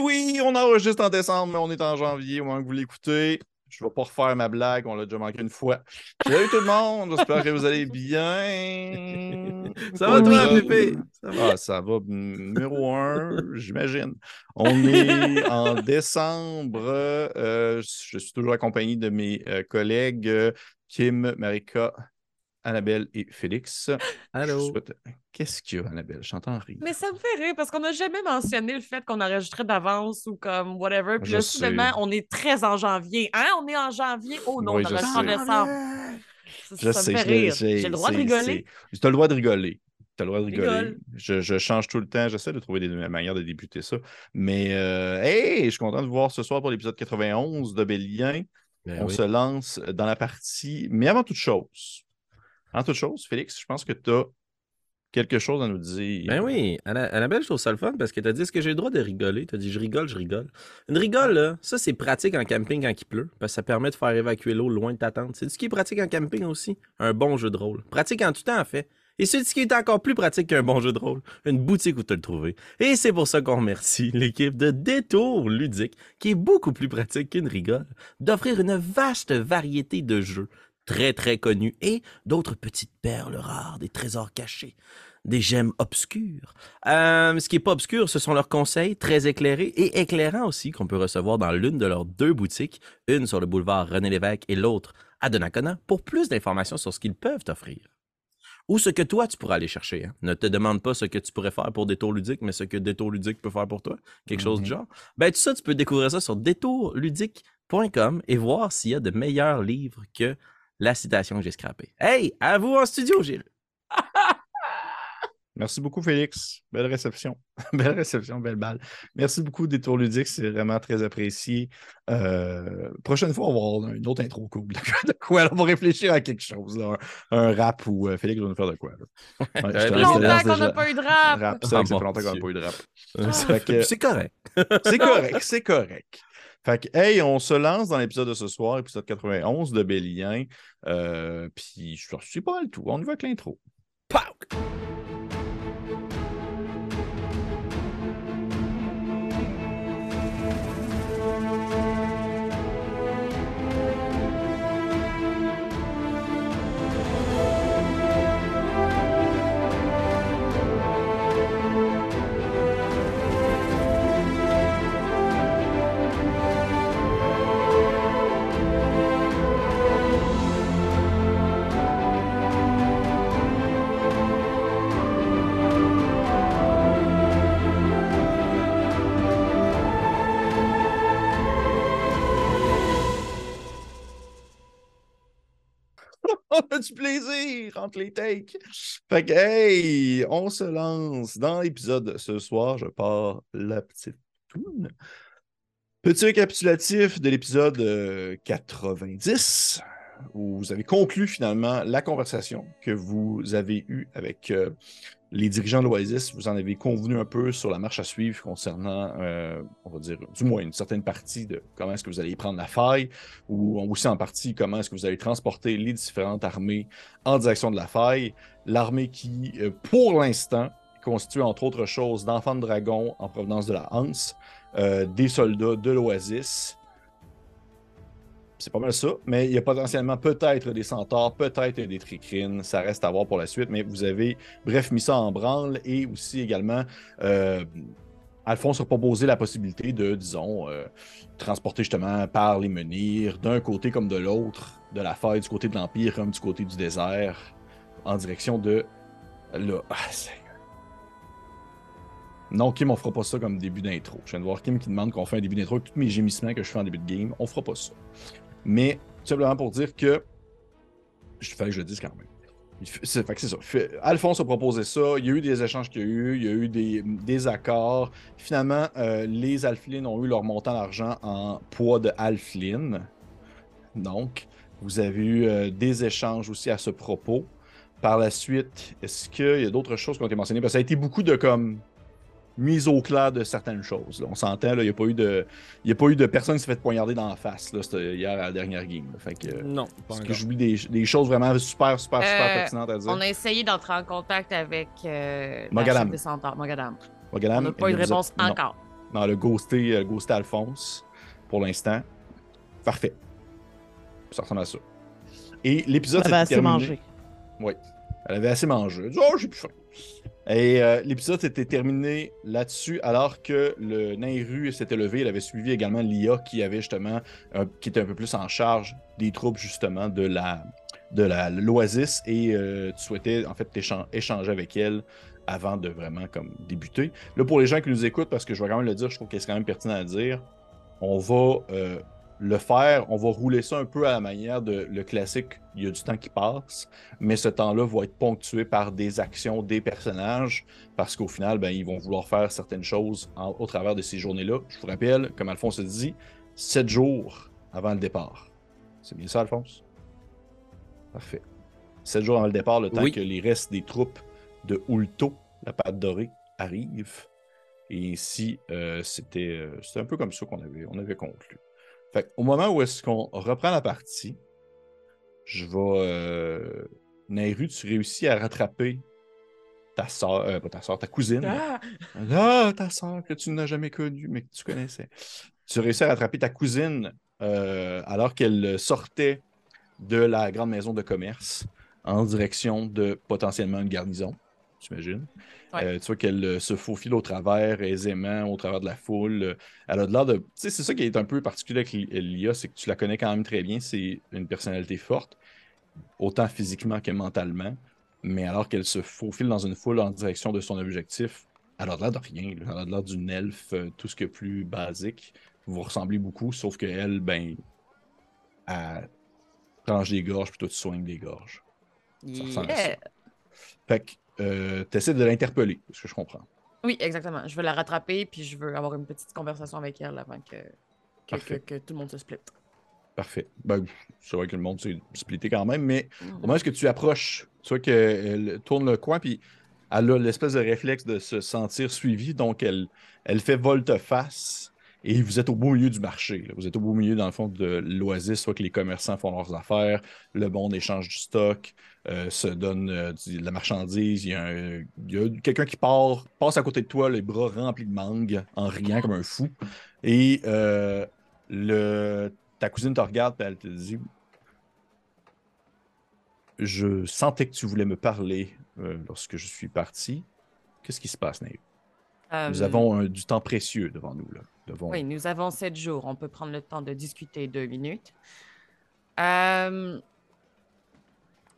oui, on enregistre en décembre, mais on est en janvier au moment que vous l'écoutez. Je ne vais pas refaire ma blague, on l'a déjà manqué une fois. Salut tout le monde, j'espère que vous allez bien. Ça va toi, Pépé? Ça va? Ah, ça va numéro un, j'imagine. On est en décembre. Euh, je suis toujours accompagné de mes euh, collègues euh, Kim, Marika, Annabelle et Félix. Allô? Qu'est-ce qu'il y a, Annabelle? J'entends rire. Mais ça me fait rire parce qu'on n'a jamais mentionné le fait qu'on enregistrait d'avance ou comme whatever. Puis là, soudainement, on est très en janvier. Hein? On est en janvier. Oh non, Oui, on en décembre. Ça, Je ça sais, me fait rire. j'ai- le droit de rigoler? Tu as le droit de rigoler. Tu as le droit de rigoler. Rigole. Je, je change tout le temps. J'essaie de trouver des manières de débuter ça. Mais, euh, hey, je suis content de vous voir ce soir pour l'épisode 91 de Bélien. Ben On oui. se lance dans la partie. Mais avant toute chose, avant toute chose, Félix, je pense que tu as quelque chose à nous dire. Ben oui, Anna- Annabelle, je trouve ça le fun parce que t'as dit est-ce que j'ai le droit de rigoler? T'as dit je rigole, je rigole. Une rigole, là, ça c'est pratique en camping quand il pleut parce que ça permet de faire évacuer l'eau loin de ta tente. C'est ce qui est pratique en camping aussi? Un bon jeu de rôle. Pratique en tout temps, en fait. Et c'est ce qui est encore plus pratique qu'un bon jeu de rôle. Une boutique où te le trouver. Et c'est pour ça qu'on remercie l'équipe de Détour Ludique, qui est beaucoup plus pratique qu'une rigole, d'offrir une vaste variété de jeux très très connus et d'autres petites perles rares, des trésors cachés, des gemmes obscures. Euh, ce qui est pas obscur, ce sont leurs conseils très éclairés et éclairants aussi qu'on peut recevoir dans l'une de leurs deux boutiques, une sur le boulevard René Lévesque et l'autre à Donnacona, pour plus d'informations sur ce qu'ils peuvent t'offrir. Ou ce que toi, tu pourras aller chercher. hein. Ne te demande pas ce que tu pourrais faire pour Détour Ludique, mais ce que Détour Ludique peut faire pour toi. Quelque chose du Mhm. genre. Ben, tout ça, tu peux découvrir ça sur détourludique.com et voir s'il y a de meilleurs livres que la citation que j'ai scrappée. Hey, à vous en studio, Gilles. Merci beaucoup, Félix. Belle réception. belle réception, belle balle. Merci beaucoup, Détour Ludique. C'est vraiment très apprécié. Euh, prochaine fois, on va avoir une autre intro cool. De quoi? On va réfléchir à quelque chose. là. Un, un rap ou euh, Félix va nous faire de quoi? Ouais, te Euh, Longtemps qu'on n'a pas eu de rap. rap. Ça Ah, fait longtemps qu'on n'a pas eu de rap. Que- C'est correct. C'est correct, c'est correct. Fait que, hey, on se lance dans l'épisode de ce soir, épisode 91 de Bélien. Euh, Puis, je suis pas mal tout. On y va avec l'intro. Pauk! Du plaisir entre les takes. Fait que, hey, on se lance dans l'épisode ce soir. Je pars la petite toune. Petit récapitulatif de l'épisode euh, 90, où vous avez conclu finalement la conversation que vous avez eue avec euh, les dirigeants de l'Oasis. Vous en avez convenu un peu sur la marche à suivre concernant, euh, on va dire, du moins une certaine partie de comment est-ce que vous allez prendre la faille, ou aussi en partie comment est-ce que vous allez transporter les différentes armées en direction de la faille. L'armée qui, euh, pour l'instant, est constituée entre autres choses d'enfants de dragon en provenance de la Hanse, euh, des soldats de l'Oasis. C'est pas mal ça, mais il y a potentiellement peut-être des centaures, peut-être des tricrines, ça reste à voir pour la suite, mais vous avez, bref, mis ça en branle et aussi également, euh, Alphonse a proposé la possibilité de, disons, euh, transporter justement par les menhirs, d'un côté comme de l'autre, de la faille, du côté de l'Empire comme du côté du désert, en direction de là. Ah, non, Kim, on fera pas ça comme début d'intro. Je viens de voir Kim qui demande qu'on fait un début d'intro avec tous mes gémissements que je fais en début de game. On fera pas ça. Mais simplement pour dire que. Je fais que je le dise quand même. C'est ça. Alphonse a proposé ça. Il y a eu des échanges qu'il y a eu. Il y a eu des, accords. Finalement, euh, les Alphlines ont eu leur montant d'argent en poids de Alphlin. Donc, vous avez eu euh, des échanges aussi à ce propos. Par la suite, est-ce qu'il y a d'autres choses qui ont été mentionnées? Parce que ça a été beaucoup de comme mise au clair de certaines choses. là. On s'entend, il n'y a pas eu de. Il y a pas eu de personne qui s'est fait poignarder dans la face. là, hier à la dernière game. là. Fait que. Non, Parce que j'oublie des, des choses vraiment super, super, super Euh, pertinentes à dire. On a essayé d'entrer en contact avec euh, la Mogadam. Mogadam. Mogadam, On n'a pas eu de a- réponse non. encore. dans le ghosté, euh, ghosté Alphonse pour l'instant. Parfait. Ça ressemble à ça. Et l'épisode s'est terminé. mangé. Oui. Elle avait assez mangé. Elle dit, oh, j'ai plus faim. Et euh, l'épisode s'était terminé là-dessus, alors que le Nairu s'était levé. Il avait suivi également Lia, qui avait justement, qui était un peu plus en charge des troupes justement de la de la l'Oasis, et euh, tu souhaitais en fait échanger avec elle avant de vraiment comme débuter. Là, pour les gens qui nous écoutent, parce que je vais quand même le dire, je trouve que c'est quand même pertinent à dire, on va euh, le faire, on va rouler ça un peu à la manière de le classique, il y a du temps qui passe, mais ce temps-là va être ponctué par des actions des personnages, parce qu'au final, ben, ils vont vouloir faire certaines choses au travers de ces journées-là. Je vous rappelle, comme Alphonse a dit, sept jours avant le départ. C'est bien ça, Alphonse? Parfait. Sept jours avant le départ, le temps que les restes des troupes de Ulto, la pâte dorée, arrivent. Et ici, euh, c'était un peu comme ça qu'on avait, on avait conclu. Fait au moment où est-ce qu'on reprend la partie, je vais. Euh, Nairu, tu réussis à rattraper ta soeur, euh, pas ta soeur, ta cousine. Ah! ah, ta soeur que tu n'as jamais connue, mais que tu connaissais. Tu réussis à rattraper ta cousine euh, alors qu'elle sortait de la grande maison de commerce en direction de potentiellement une garnison, j'imagine. Euh, tu vois qu'elle euh, se faufile au travers aisément, au travers de la foule. Euh, elle a de l'air de. Tu sais, c'est ça qui est un peu particulier avec Lia, c'est que tu la connais quand même très bien. C'est une personnalité forte, autant physiquement que mentalement. Mais alors qu'elle se faufile dans une foule en direction de son objectif, elle a de l'air de rien. Elle a de l'air d'une elfe, tout ce qui est plus basique. Vous ressemblez beaucoup, sauf qu'elle, ben, elle tranche des gorges plutôt tu soignes des gorges. Ça Fait que euh, tu essaies de l'interpeller, ce que je comprends. Oui, exactement. Je veux la rattraper, puis je veux avoir une petite conversation avec elle avant que, que, tout le monde se split. Parfait. Ben, c'est vrai que le monde s'est splitté quand même, mais au mhm. moment où tu approches, tu vois qu'elle tourne le coin, puis elle a l'espèce de réflexe de se sentir suivie, donc elle, elle fait volte-face et vous êtes au beau milieu du marché. Vous êtes au beau milieu, dans le fond, de l'oasis, soit que les commerçants font leurs affaires, le bon échange du stock, euh, se donne euh, de la marchandise. Il y a, quelqu'un qui part, passe à côté de toi, les bras remplis de mangue, en riant comme un fou. Et euh, le, ta cousine te regarde et elle te dit Je sentais que tu voulais me parler lorsque je suis parti. Qu'est-ce qui se passe, Nave? Nous avons du temps précieux devant nous. Là. Oui, nous avons sept jours. On peut prendre le temps de discuter deux minutes. Euh...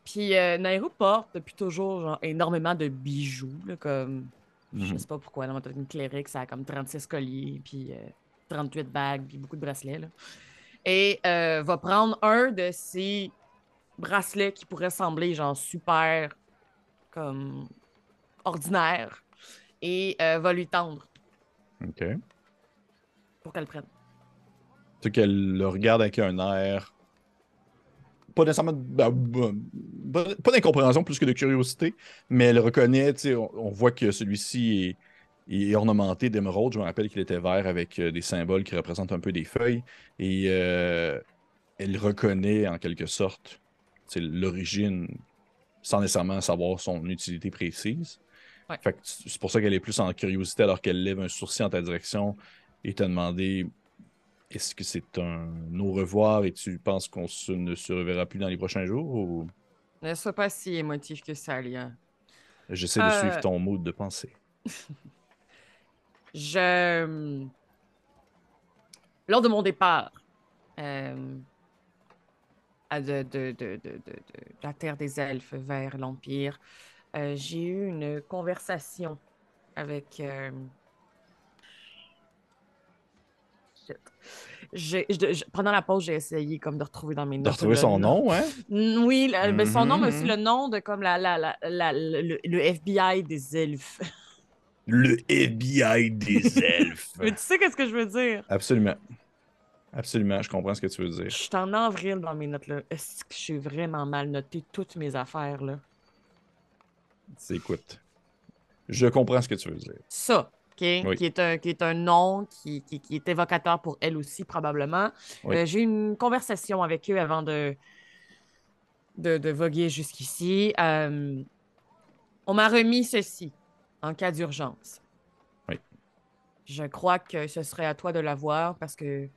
Puis euh, Nairo porte depuis toujours genre, énormément de bijoux. comme, Je mhm. sais pas pourquoi, dans une clérique, ça a comme 36 colliers, puis 38 euh, bagues, puis beaucoup de bracelets. Là. Et euh, va prendre un de ces bracelets qui pourrait sembler genre super comme ordinaire et va lui tendre. OK pour qu'elle prenne. Tu qu'elle le regarde avec un air. Pas nécessairement. Ben, ben, pas d'incompréhension plus que de curiosité, mais elle reconnaît, on, on voit que celui-ci est, ornementé d'émeraude. Je me rappelle qu'il était vert avec euh, des symboles qui représentent un peu des feuilles. Et euh, elle reconnaît en quelque sorte l'origine sans nécessairement savoir son utilité précise. c'est pour ça qu'elle est plus en curiosité alors qu'elle lève un sourcil en ta direction et t'a demandé est-ce que c'est un au revoir et tu penses qu'on ne se reverra plus dans les prochains jours ou... Ne sois pas si émotif que ça, Lia. J'essaie de suivre euh. ton mode de pensée. Je. Lors de mon départ euh, de, de, de, de, la Terre des Elfes vers l'Empire, euh, j'ai eu une conversation avec pendant la pause, j'ai essayé comme de retrouver dans mes notes. De retrouver son nom, hein? Oui, ben, son nom, mais aussi le nom de comme la, la, la, le, FBI des elfes. Le FBI des elfes. mais tu sais qu'est-ce que je veux dire? Absolument. Absolument, je comprends ce que tu veux dire. Je suis en avril dans mes notes là. Est-ce que je suis vraiment mal noté toutes mes affaires là? Écoute, je comprends ce que tu veux dire. Ça, qui, est un, qui est un nom qui, qui, est évocateur pour elle aussi, probablement. Euh, j'ai eu une conversation avec eux avant de, de, voguer jusqu'ici. Euh, on m'a remis ceci en cas d'urgence. Oui. Je crois que ce serait à toi de la voir parce que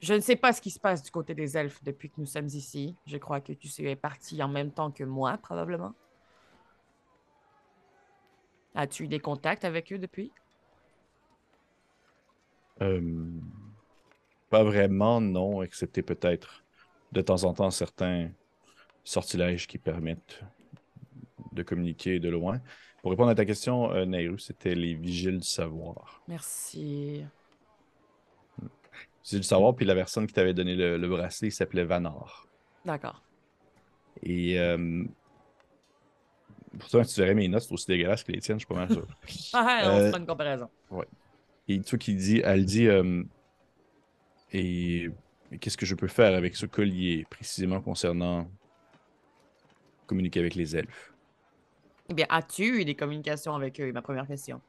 je ne sais pas ce qui se passe du côté des elfes depuis que nous sommes ici. Je crois que tu es parti en même temps que moi, probablement. As-tu eu des contacts avec eux depuis? Euh, pas vraiment, non, excepté peut-être de temps en temps certains sortilèges qui permettent de communiquer de loin. Pour répondre à ta question, euh, Nairu, c'était les vigiles du savoir. Merci. Vigiles du savoir, puis la personne qui t'avait donné le, le bracelet s'appelait Vanar. D'accord. Et euh, pourtant, tu verrais mes notes, c'est aussi dégueulasse que les tiennes, je suis pas mal sûr. Ah, on Euh, se fait une comparaison. Et tu vois qu'il dit, elle dit, euh, et qu'est-ce que je peux faire avec ce collier, précisément concernant communiquer avec les elfes? Eh bien, as-tu eu des communications avec eux? Ma première question.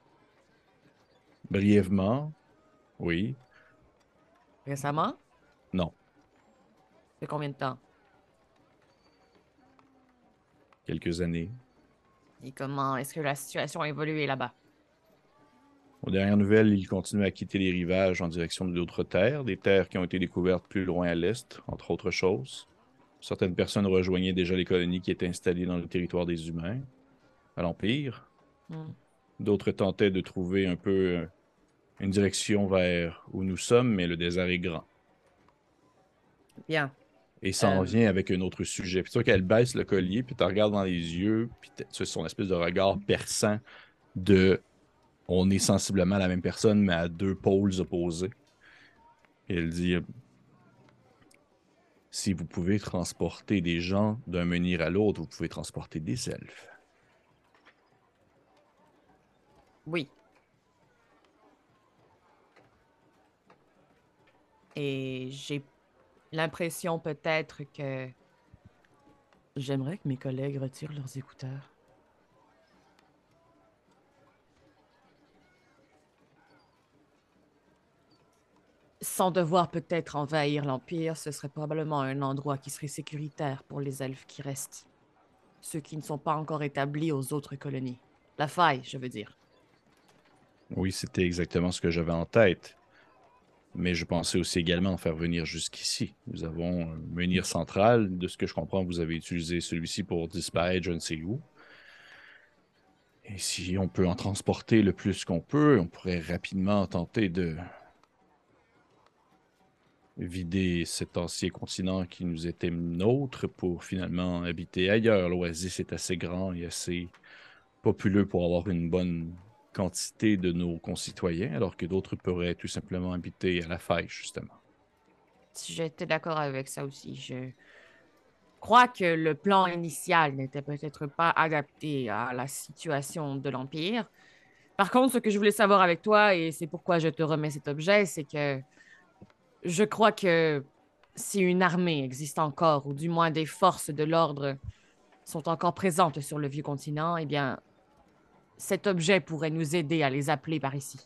Brièvement, oui, Récemment? non, C'est combien de temps? quelques années. Et comment est-ce que la situation a évolué là-bas? Aux dernières nouvelles, ils continuent à quitter les rivages en direction d'autres terres, des terres qui ont été découvertes plus loin à l'est, entre autres choses. Certaines personnes rejoignaient déjà les colonies qui étaient installées dans le territoire des humains, à l'Empire. Hmm. D'autres tentaient de trouver un peu une direction vers où nous sommes, mais le désert est grand. Bien. Et ça en Euh. vient avec un autre sujet. Puis tu vois qu'elle baisse le collier, puis tu regardes dans les yeux, puis tu as son espèce de regard perçant de on est sensiblement la même personne, mais à deux pôles opposés. Et elle dit Si vous pouvez transporter des gens d'un menhir à l'autre, vous pouvez transporter des elfes. Oui. Et j'ai l'impression peut-être que j'aimerais que mes collègues retirent leurs écouteurs. Sans devoir peut-être envahir l'Empire, ce serait probablement un endroit qui serait sécuritaire pour les elfes qui restent. Ceux qui ne sont pas encore établis aux autres colonies. La faille, je veux dire. Oui, c'était exactement ce que j'avais en tête. Mais je pensais aussi également en faire venir jusqu'ici. Nous avons un menhir central. De ce que je comprends, vous avez utilisé celui-ci pour disparaître je ne sais où. Et si on peut en transporter le plus qu'on peut, on pourrait rapidement tenter de vider cet ancien continent qui nous était nôtre pour finalement habiter ailleurs. L'Oasis est assez grand et assez populeux pour avoir une bonne quantité de nos concitoyens, alors que d'autres pourraient tout simplement habiter à la faille, justement. J'étais d'accord avec ça aussi, je crois que le plan initial n'était peut-être pas adapté à la situation de l'Empire. Par contre, ce que je voulais savoir avec toi, et c'est pourquoi je te remets cet objet, c'est que je crois que si une armée existe encore, ou du moins des forces de l'ordre sont encore présentes sur le vieux continent, eh bien, cet objet pourrait nous aider à les appeler par ici.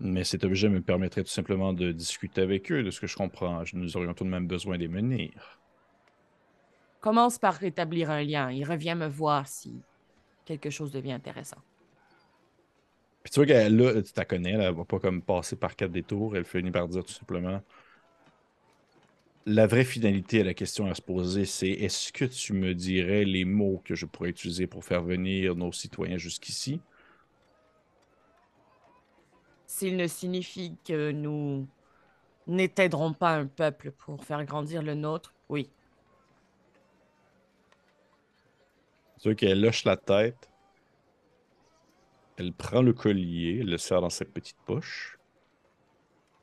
Mais cet objet me permettrait tout simplement de discuter avec eux, de ce que je comprends. Nous aurions tout de même besoin des menhirs. Commence par rétablir un lien et reviens me voir si quelque chose devient intéressant. Puis tu vois qu'elle, là, tu la connais, elle va pas comme passer par quatre détours, elle finit par dire tout simplement la vraie finalité à la question à se poser, c'est est-ce que tu me dirais les mots que je pourrais utiliser pour faire venir nos citoyens jusqu'ici? S'il ne signifie que nous n'étaiderons pas un peuple pour faire grandir le nôtre, oui. Tu vois qu'elle lâche la tête. Elle prend le collier, elle le serre dans sa petite poche.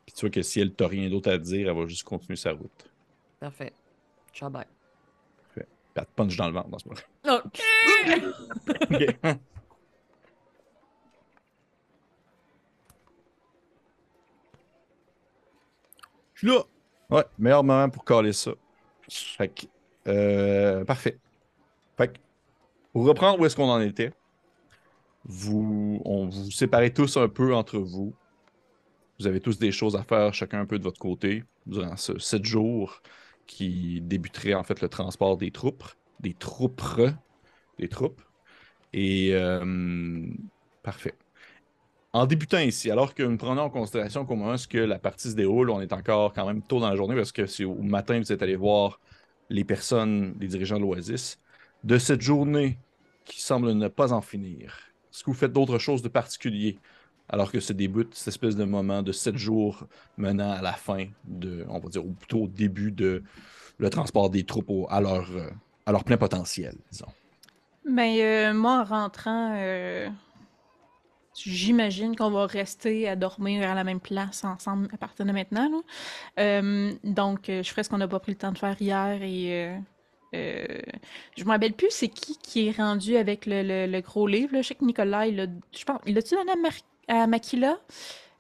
Puis tu vois que si elle t'a rien d'autre à dire, elle va juste continuer sa route. Parfait. Ciao, bye. Elle te punch dans le ventre dans ce moment. Ok. Ok. Je suis là. Ouais, meilleur moment pour caler ça. Fait que, euh, parfait. Fait que, pour reprendre où est-ce qu'on en était, vous, on vous séparez tous un peu entre vous. Vous avez tous des choses à faire, chacun un peu de votre côté, durant ce sept jours qui débuterait en fait le transport des troupes, des troupes, des troupes. Et euh, parfait. en débutant ici, alors que nous prenons en considération comment est-ce que la partie se déroule, on est encore quand même tôt dans la journée parce que c'est au matin vous êtes allé voir les personnes, les dirigeants de l'Oasis, de cette journée qui semble ne pas en finir. Est-ce que vous faites d'autres choses de particulier alors que se débute cette espèce de moment de sept jours menant à la fin de, on va dire, ou plutôt au début de le transport des troupes au- à, leur, euh, à leur plein potentiel, disons. Ben, moi, en rentrant, euh, j'imagine qu'on va rester à dormir à la même place ensemble à partir de maintenant. là. Donc, je ferai ce qu'on n'a pas pris le temps de faire hier et. euh, je me rappelle plus c'est qui qui est rendu avec le, gros livre. Là. Je sais que Nicolas, il pense, il l'a-tu donné à, Mar- à Makila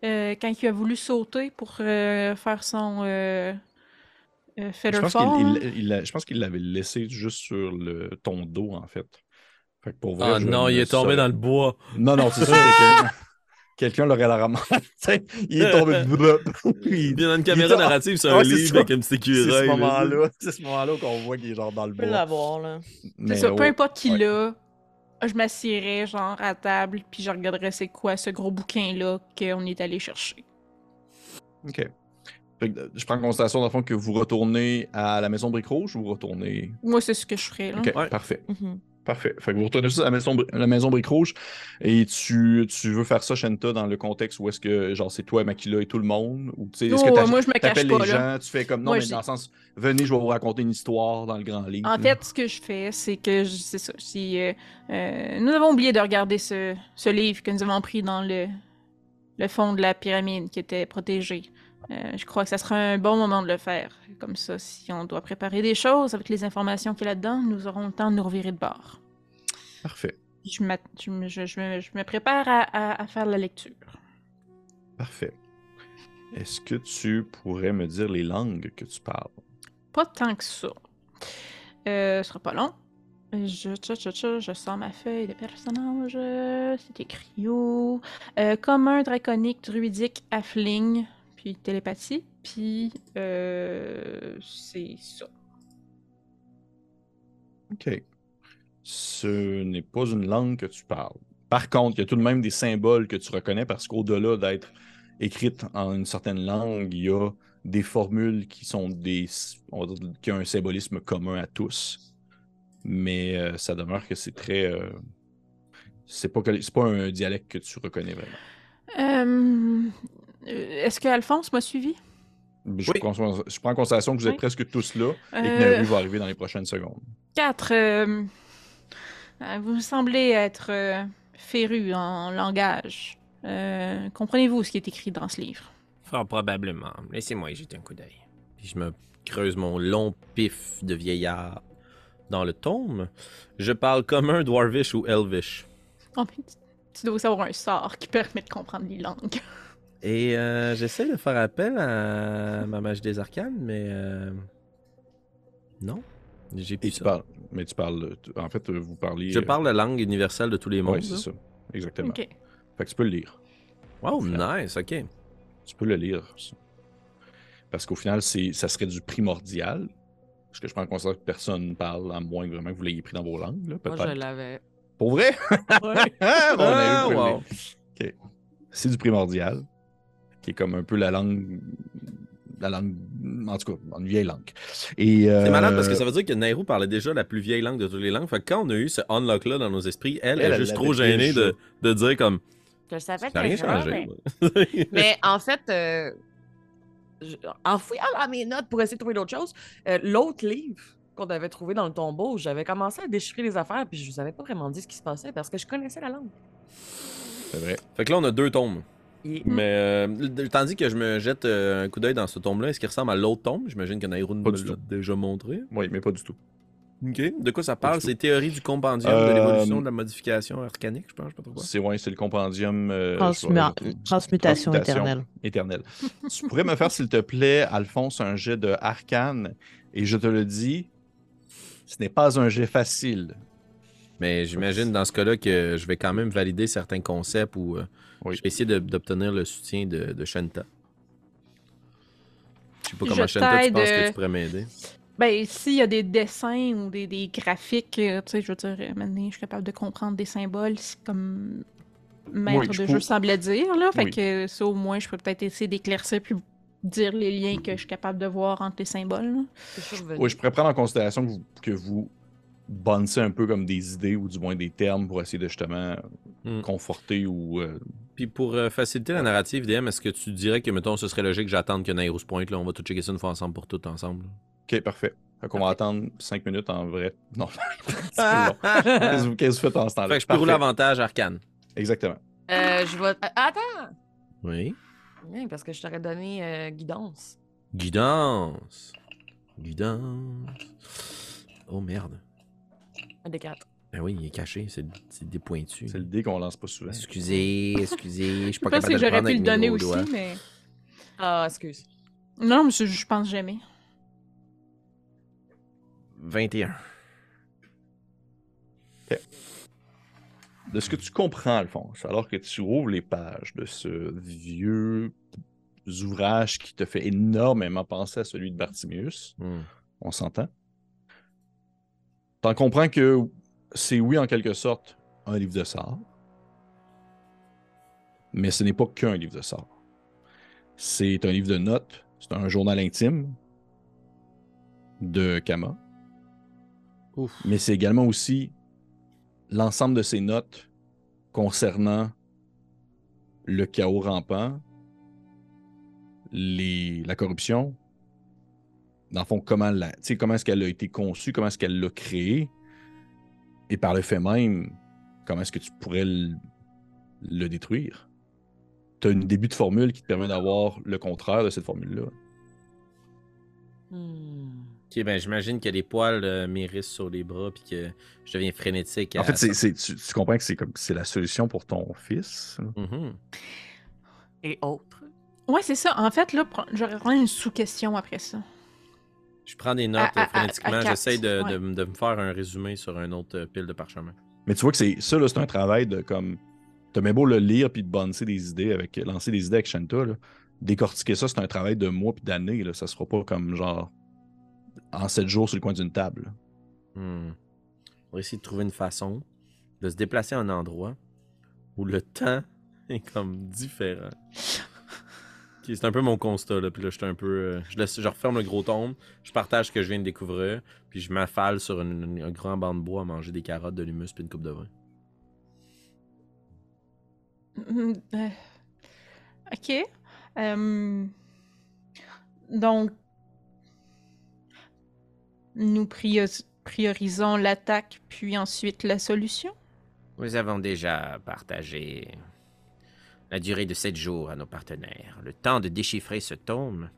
euh, quand il a voulu sauter pour euh, faire son euh, euh, Je pense qu'il l'avait laissé juste sur le, ton dos, en fait. Fait que pour vrai, Ah non, il est tombé dans le bois. Non, non, c'est ça. quelqu'un- Quelqu'un l'aurait la ramassé. Il est tombé. Il y a une il caméra est- narrative sur Ouais, un c'est livre avec un petit C'est ce là. moment-là, c'est ce moment-là qu'on voit qu'il est genre dans le bois. l'avoir, là. C'est Mais ça, peu importe qui ouais. l'a, je m'assierais genre à table, puis je regarderais c'est quoi ce gros bouquin-là qu'on est allé chercher. OK. Fait que, euh, je prends en considération, dans le fond, que vous retournez à la maison Brique Rouge ou vous retournez? Moi, c'est ce que je ferais, là. OK, Ouais. parfait. Mhm. Parfait. Fait que vous retournez juste à la maison, la maison Brique Rouge et tu, tu veux faire ça, Shenta, dans le contexte où est-ce que, genre, c'est toi, Makila et tout le monde? Ou, tu sais, est-ce que Oh, moi, je me cache t'appelles pas, les là. gens, tu fais comme, non, Moi, mais dans le sens, venez, je vais vous raconter une histoire dans le grand livre. En fait, ce que je fais, c'est que c'est ça. si, euh, euh, nous avons oublié de regarder ce, ce livre que nous avons pris dans le, le fond de la pyramide qui était protégé. Euh, je crois que ça sera un bon moment de le faire. Comme ça, si on doit préparer des choses avec les informations qu'il y a là-dedans, nous aurons le temps de nous revirer de bord. Parfait. Je, m'a- je me- je- je me, je me prépare à, à- à faire la lecture. Parfait. Est-ce que tu pourrais me dire les langues que tu parles? Pas tant que ça. Euh, ce sera pas long. Je, je sors ma feuille de personnage. C'est écrit où? Euh, commun, draconique, druidique, affling, puis télépathie. Puis euh, c'est ça. OK. Ce n'est pas une langue que tu parles. Par contre, il y a tout de même des symboles que tu reconnais parce qu'au-delà d'être écrite en une certaine langue, il y a des formules qui sont des. On va dire qui ont un symbolisme commun à tous. Mais euh, ça demeure que c'est très. euh, c'est pas, que- c'est pas un dialecte que tu reconnais vraiment. Euh, Est-ce que Alphonse m'a suivi? Je, Oui. prends, je prends en considération que vous êtes Oui. presque tous là et que Euh, Naru va arriver dans les prochaines secondes. Quatre. euh, euh, vous me semblez être euh, féru en langage. Euh, Comprenez-vous ce qui est écrit dans ce livre? Fort probablement. Laissez-moi y jeter un coup d'œil. Puis je me creuse mon long pif de vieillard dans le tome. Je parle commun, dwarvish ou elvish. Oh, mais tu, tu dois aussi avoir un sort qui permet de comprendre les langues. Et euh, j'essaie de faire appel à ma magie des arcanes, mais euh, non, j'ai Et plus tu ça. parles. Mais tu parles. En fait, vous parlez. Je euh, parle la langue universelle de tous les mondes. Oui, c'est ça. Exactement. Ok. Fait que tu peux le lire. Oh, nice, ok. Tu peux le lire. ça. Parce qu'au final, c'est, ça serait du primordial. Parce que je prends en considération que personne ne parle, à moins que vraiment que vous l'ayez pris dans vos langues. Là, Moi, je l'avais. Pour vrai? Ouais. Ah, on a eu Ah, wow. C'est du primordial, qui est comme un peu la langue. La langue. En tout cas, une vieille langue. Et, C'est euh, malade parce que ça veut dire que Nairo parlait déjà la plus vieille langue de toutes les langues. Fait que quand on a eu ce unlock-là dans nos esprits, elle, Elle, est juste trop gênée de, de dire comme Je savais ça n'a rien changé. mais-. Mais en fait, euh, en fouillant dans mes notes pour essayer de trouver d'autres choses, euh, l'autre livre qu'on avait trouvé dans le tombeau, j'avais commencé à déchiffrer les affaires, puis je vous avais pas vraiment dit ce qui se passait parce que je connaissais la langue. C'est vrai. Fait que là, on a deux tomes. Mais euh, tandis que je me jette euh, un coup d'œil dans ce tome-là, est-ce qu'il ressemble à l'autre tome J'imagine que Nairo du l'a tout. déjà montré. Oui, mais pas du tout. Ok. De quoi ça parle? C'est théorie du compendium de Euh, l'évolution de la modification arcanique, je pense, je sais pas trop quoi. C'est ouais, c'est le compendium. euh, vais- Transmutation éternelle. éternelle. tu pourrais me faire, s'il te plaît, Alphonse, un jet de arcane. Et je te le dis, ce n'est pas un jet facile. Mais j'imagine dans ce cas-là que je vais quand même valider certains concepts ou euh, Oui. je vais essayer d'obtenir le soutien de, de Shanta. Je sais pas Je comment Shanta, tu penses que euh, tu pourrais m'aider. Ben, s'il y a des dessins ou des, des graphiques, euh, tu sais, je veux dire, euh, maintenant, je suis capable de comprendre des symboles, c'est comme. maître Oui, je de jeu semblait dire. Là. Fait Oui. que ça, au moins, je peux peut-être essayer d'éclaircir puis dire les liens que je suis capable de voir entre les symboles. là. Oui, je pourrais prendre en considération que vous, que vous bouncez un peu comme des idées ou du moins des termes pour essayer de justement Hmm. conforter ou. euh, Puis pour euh, faciliter la narrative, DM, est-ce que tu dirais que, mettons, ce serait logique que j'attende que Nairus pointe, là, on va tout checker ça une fois ensemble pour tout ensemble? Ok, parfait. Fait qu'on va attendre 5 minutes en vrai. Non. Qu'est-ce que vous- faites en ce temps-là? Fait que je peux rouler avantage arcane. Exactement. Euh, je vais. euh, Attends! Oui. Oui, parce que je t'aurais donné euh, guidance. Guidance. Guidance. Oh merde. Un des quatre. Ah oui, il est caché, c'est c'est des pointus. C'est le dé qu'on lance pas souvent. Excusez, excusez, je suis pas pense capable que de le j'aurais prendre pu avec le mes donner gros aussi, doigts. mais. Ah, excuse. Non, mais je, je pense jamais. 21. De ce que tu comprends, Alphonse, alors que tu ouvres les pages de ce vieux ouvrage qui te fait énormément penser à celui de Bartimius, Hmm. on s'entend? T'en comprends que c'est, oui, en quelque sorte, un livre de sorts, mais ce n'est pas qu'un livre de sorts. C'est un livre de notes, c'est un journal intime de Kama, Ouf. mais c'est également aussi l'ensemble de ses notes concernant le chaos rampant, les, la corruption, dans le fond, comment, la, tu sais, comment est-ce qu'elle a été conçue, comment est-ce qu'elle l'a créée, et par le fait même, comment est-ce que tu pourrais le, le détruire? Tu as un début de formule qui te permet d'avoir le contraire de cette formule-là. Hmm. Ok, ben j'imagine que les poils euh, m'hérissent sur les bras puis que je deviens frénétique. En fait, c'est, c'est- tu, tu comprends que c'est comme c'est la solution pour ton fils. Mhm. Et autres? Ouais, c'est ça. En fait, là, j'aurais vraiment une sous-question après ça. Je prends des notes À- à- euh, frénétiquement. quatre, J'essaie de, ouais. de, de me faire un résumé sur un autre euh, pile de parchemin. Mais tu vois que c'est ça, là, c'est un travail de comme. T'as bien beau le lire puis de boncer des idées avec. lancer des idées avec Shanta, là. Décortiquer ça, c'est un travail de mois puis d'années. Ça sera pas comme genre en sept jours sur le coin d'une table. Hmm. On va essayer de trouver une façon de se déplacer à un endroit où le temps est comme différent. Ok, c'est un peu mon constat, là. Puis là, je suis un peu. euh, je, laisse, je referme le gros tombe, je partage ce que je viens de découvrir, puis je m'affale sur une- une- un grand banc de bois à manger des carottes, de l'humus, puis une coupe de vin. Euh, Ok. Euh, Donc, nous priorisons l'attaque, puis ensuite la solution? Nous avons déjà partagé la durée de sept jours à nos partenaires. Le temps de déchiffrer ce tome.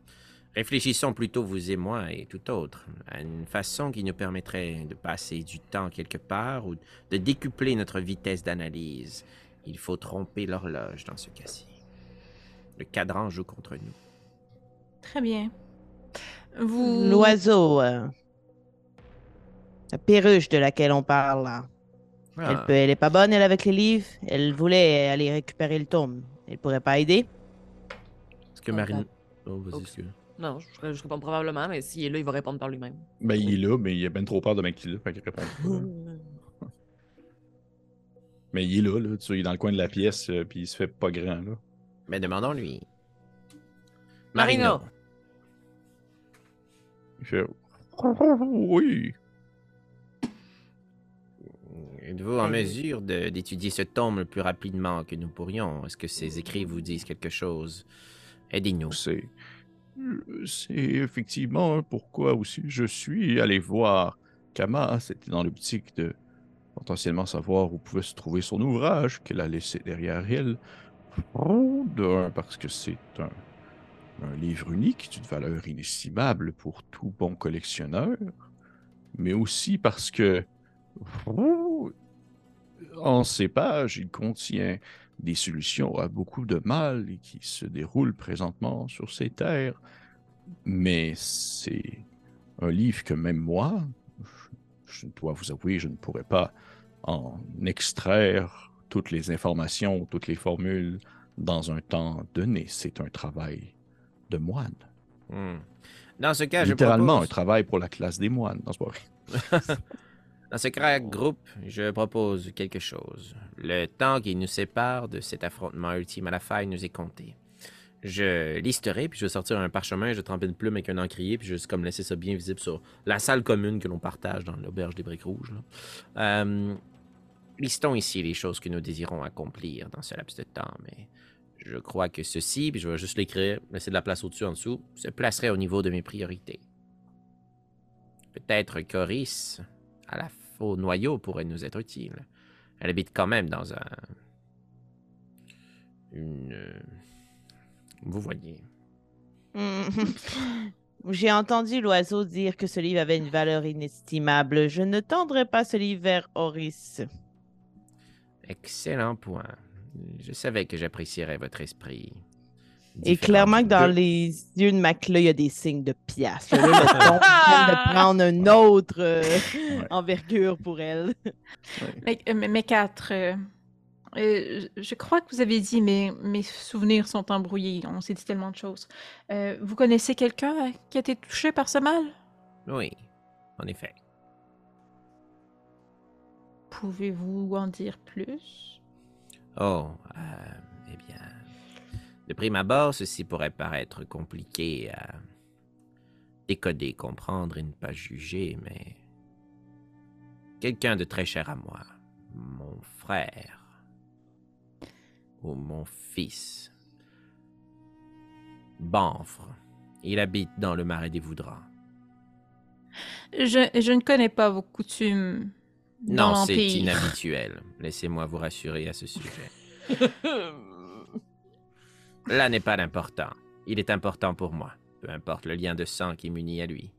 Réfléchissons plutôt, vous et moi et tout autre, à une façon qui nous permettrait de passer du temps quelque part ou de décupler notre vitesse d'analyse. Il faut tromper l'horloge dans ce cas-ci. Le cadran joue contre nous. Très bien. Vous. L'oiseau. euh, La perruche de laquelle on parle là. Elle, Ah, peut, elle est pas bonne, elle, avec les livres. Elle voulait aller récupérer le tome. Elle pourrait pas aider. Est-ce que Marine. Oh, vas-y. Non, je, je réponds probablement, mais s'il est là, il va répondre par lui-même. Ben, il est là, mais il a bien trop peur de qu'il est là, fait qu'il répond pas. Mais il est là, là. Tu vois, il est dans le coin de la pièce, euh, puis il se fait pas grand, là. Mais demandons-lui. Marino! Il fait. Oui. Êtes-vous en mesure d'étudier ce tome le plus rapidement que nous pourrions? Est-ce que ces écrits vous disent quelque chose? Aidez-nous. C'est. C'est effectivement pourquoi aussi je suis allé voir Kama. C'était dans l'optique de potentiellement savoir où pouvait se trouver son ouvrage qu'elle a laissé derrière elle. D'un, parce que c'est un, un livre unique d'une valeur inestimable pour tout bon collectionneur, mais aussi parce que en ces pages, il contient des solutions à beaucoup de mal qui se déroulent présentement sur ces terres. Mais c'est un livre que même moi, je, je dois vous avouer, je ne pourrais pas en extraire toutes les informations, toutes les formules dans un temps donné. C'est un travail de moine. Hmm. Dans ce cas, je Littéralement un travail pour la classe des moines. Pas vrai. Dans ce crack groupe, je propose quelque chose. Le temps qui nous sépare de cet affrontement ultime à la faille nous est compté. Je listerai, puis je vais sortir un parchemin, je tremper une plume avec un encrier, puis je vais juste comme laisser ça bien visible sur la salle commune que l'on partage dans l'auberge des briques rouges. Euh, listons ici les choses que nous désirons accomplir dans ce laps de temps, mais je crois que ceci, puis je vais juste l'écrire, laisser de la place au-dessus, en dessous, se placerait au niveau de mes priorités. Peut-être Coris, à la au noyau, pourrait nous être utile. Elle habite quand même dans un. Une. euh, Vous voyez. Hmm. J'ai entendu l'oiseau dire que ce livre avait une valeur inestimable. Je ne tendrai pas ce livre vers Horis. Excellent point. Je savais que j'apprécierais votre esprit. Et clairement que dans les yeux de Macla, il y a des signes de piastres. Là, de prendre une autre euh, envergure pour elle. Mais, euh, mais- mais quatre, euh, euh, je crois que vous avez dit, mais mes souvenirs sont embrouillés. On s'est dit tellement de choses. Euh, vous connaissez quelqu'un qui a été touché par ce mal? Oui, en effet. Pouvez-vous en dire plus? Oh, euh. De prime abord, ceci pourrait paraître compliqué à décoder, comprendre et ne pas juger, mais. Quelqu'un de très cher à moi. Mon frère. Ou mon fils. Banfre. Il habite dans le marais des Voudrans. Je, je ne connais pas vos coutumes dans Non, c'est inhabituel. Laissez-moi vous rassurer à ce sujet. Là n'est pas l'important. Il est important pour moi, peu importe le lien de sang qui m'unit à lui.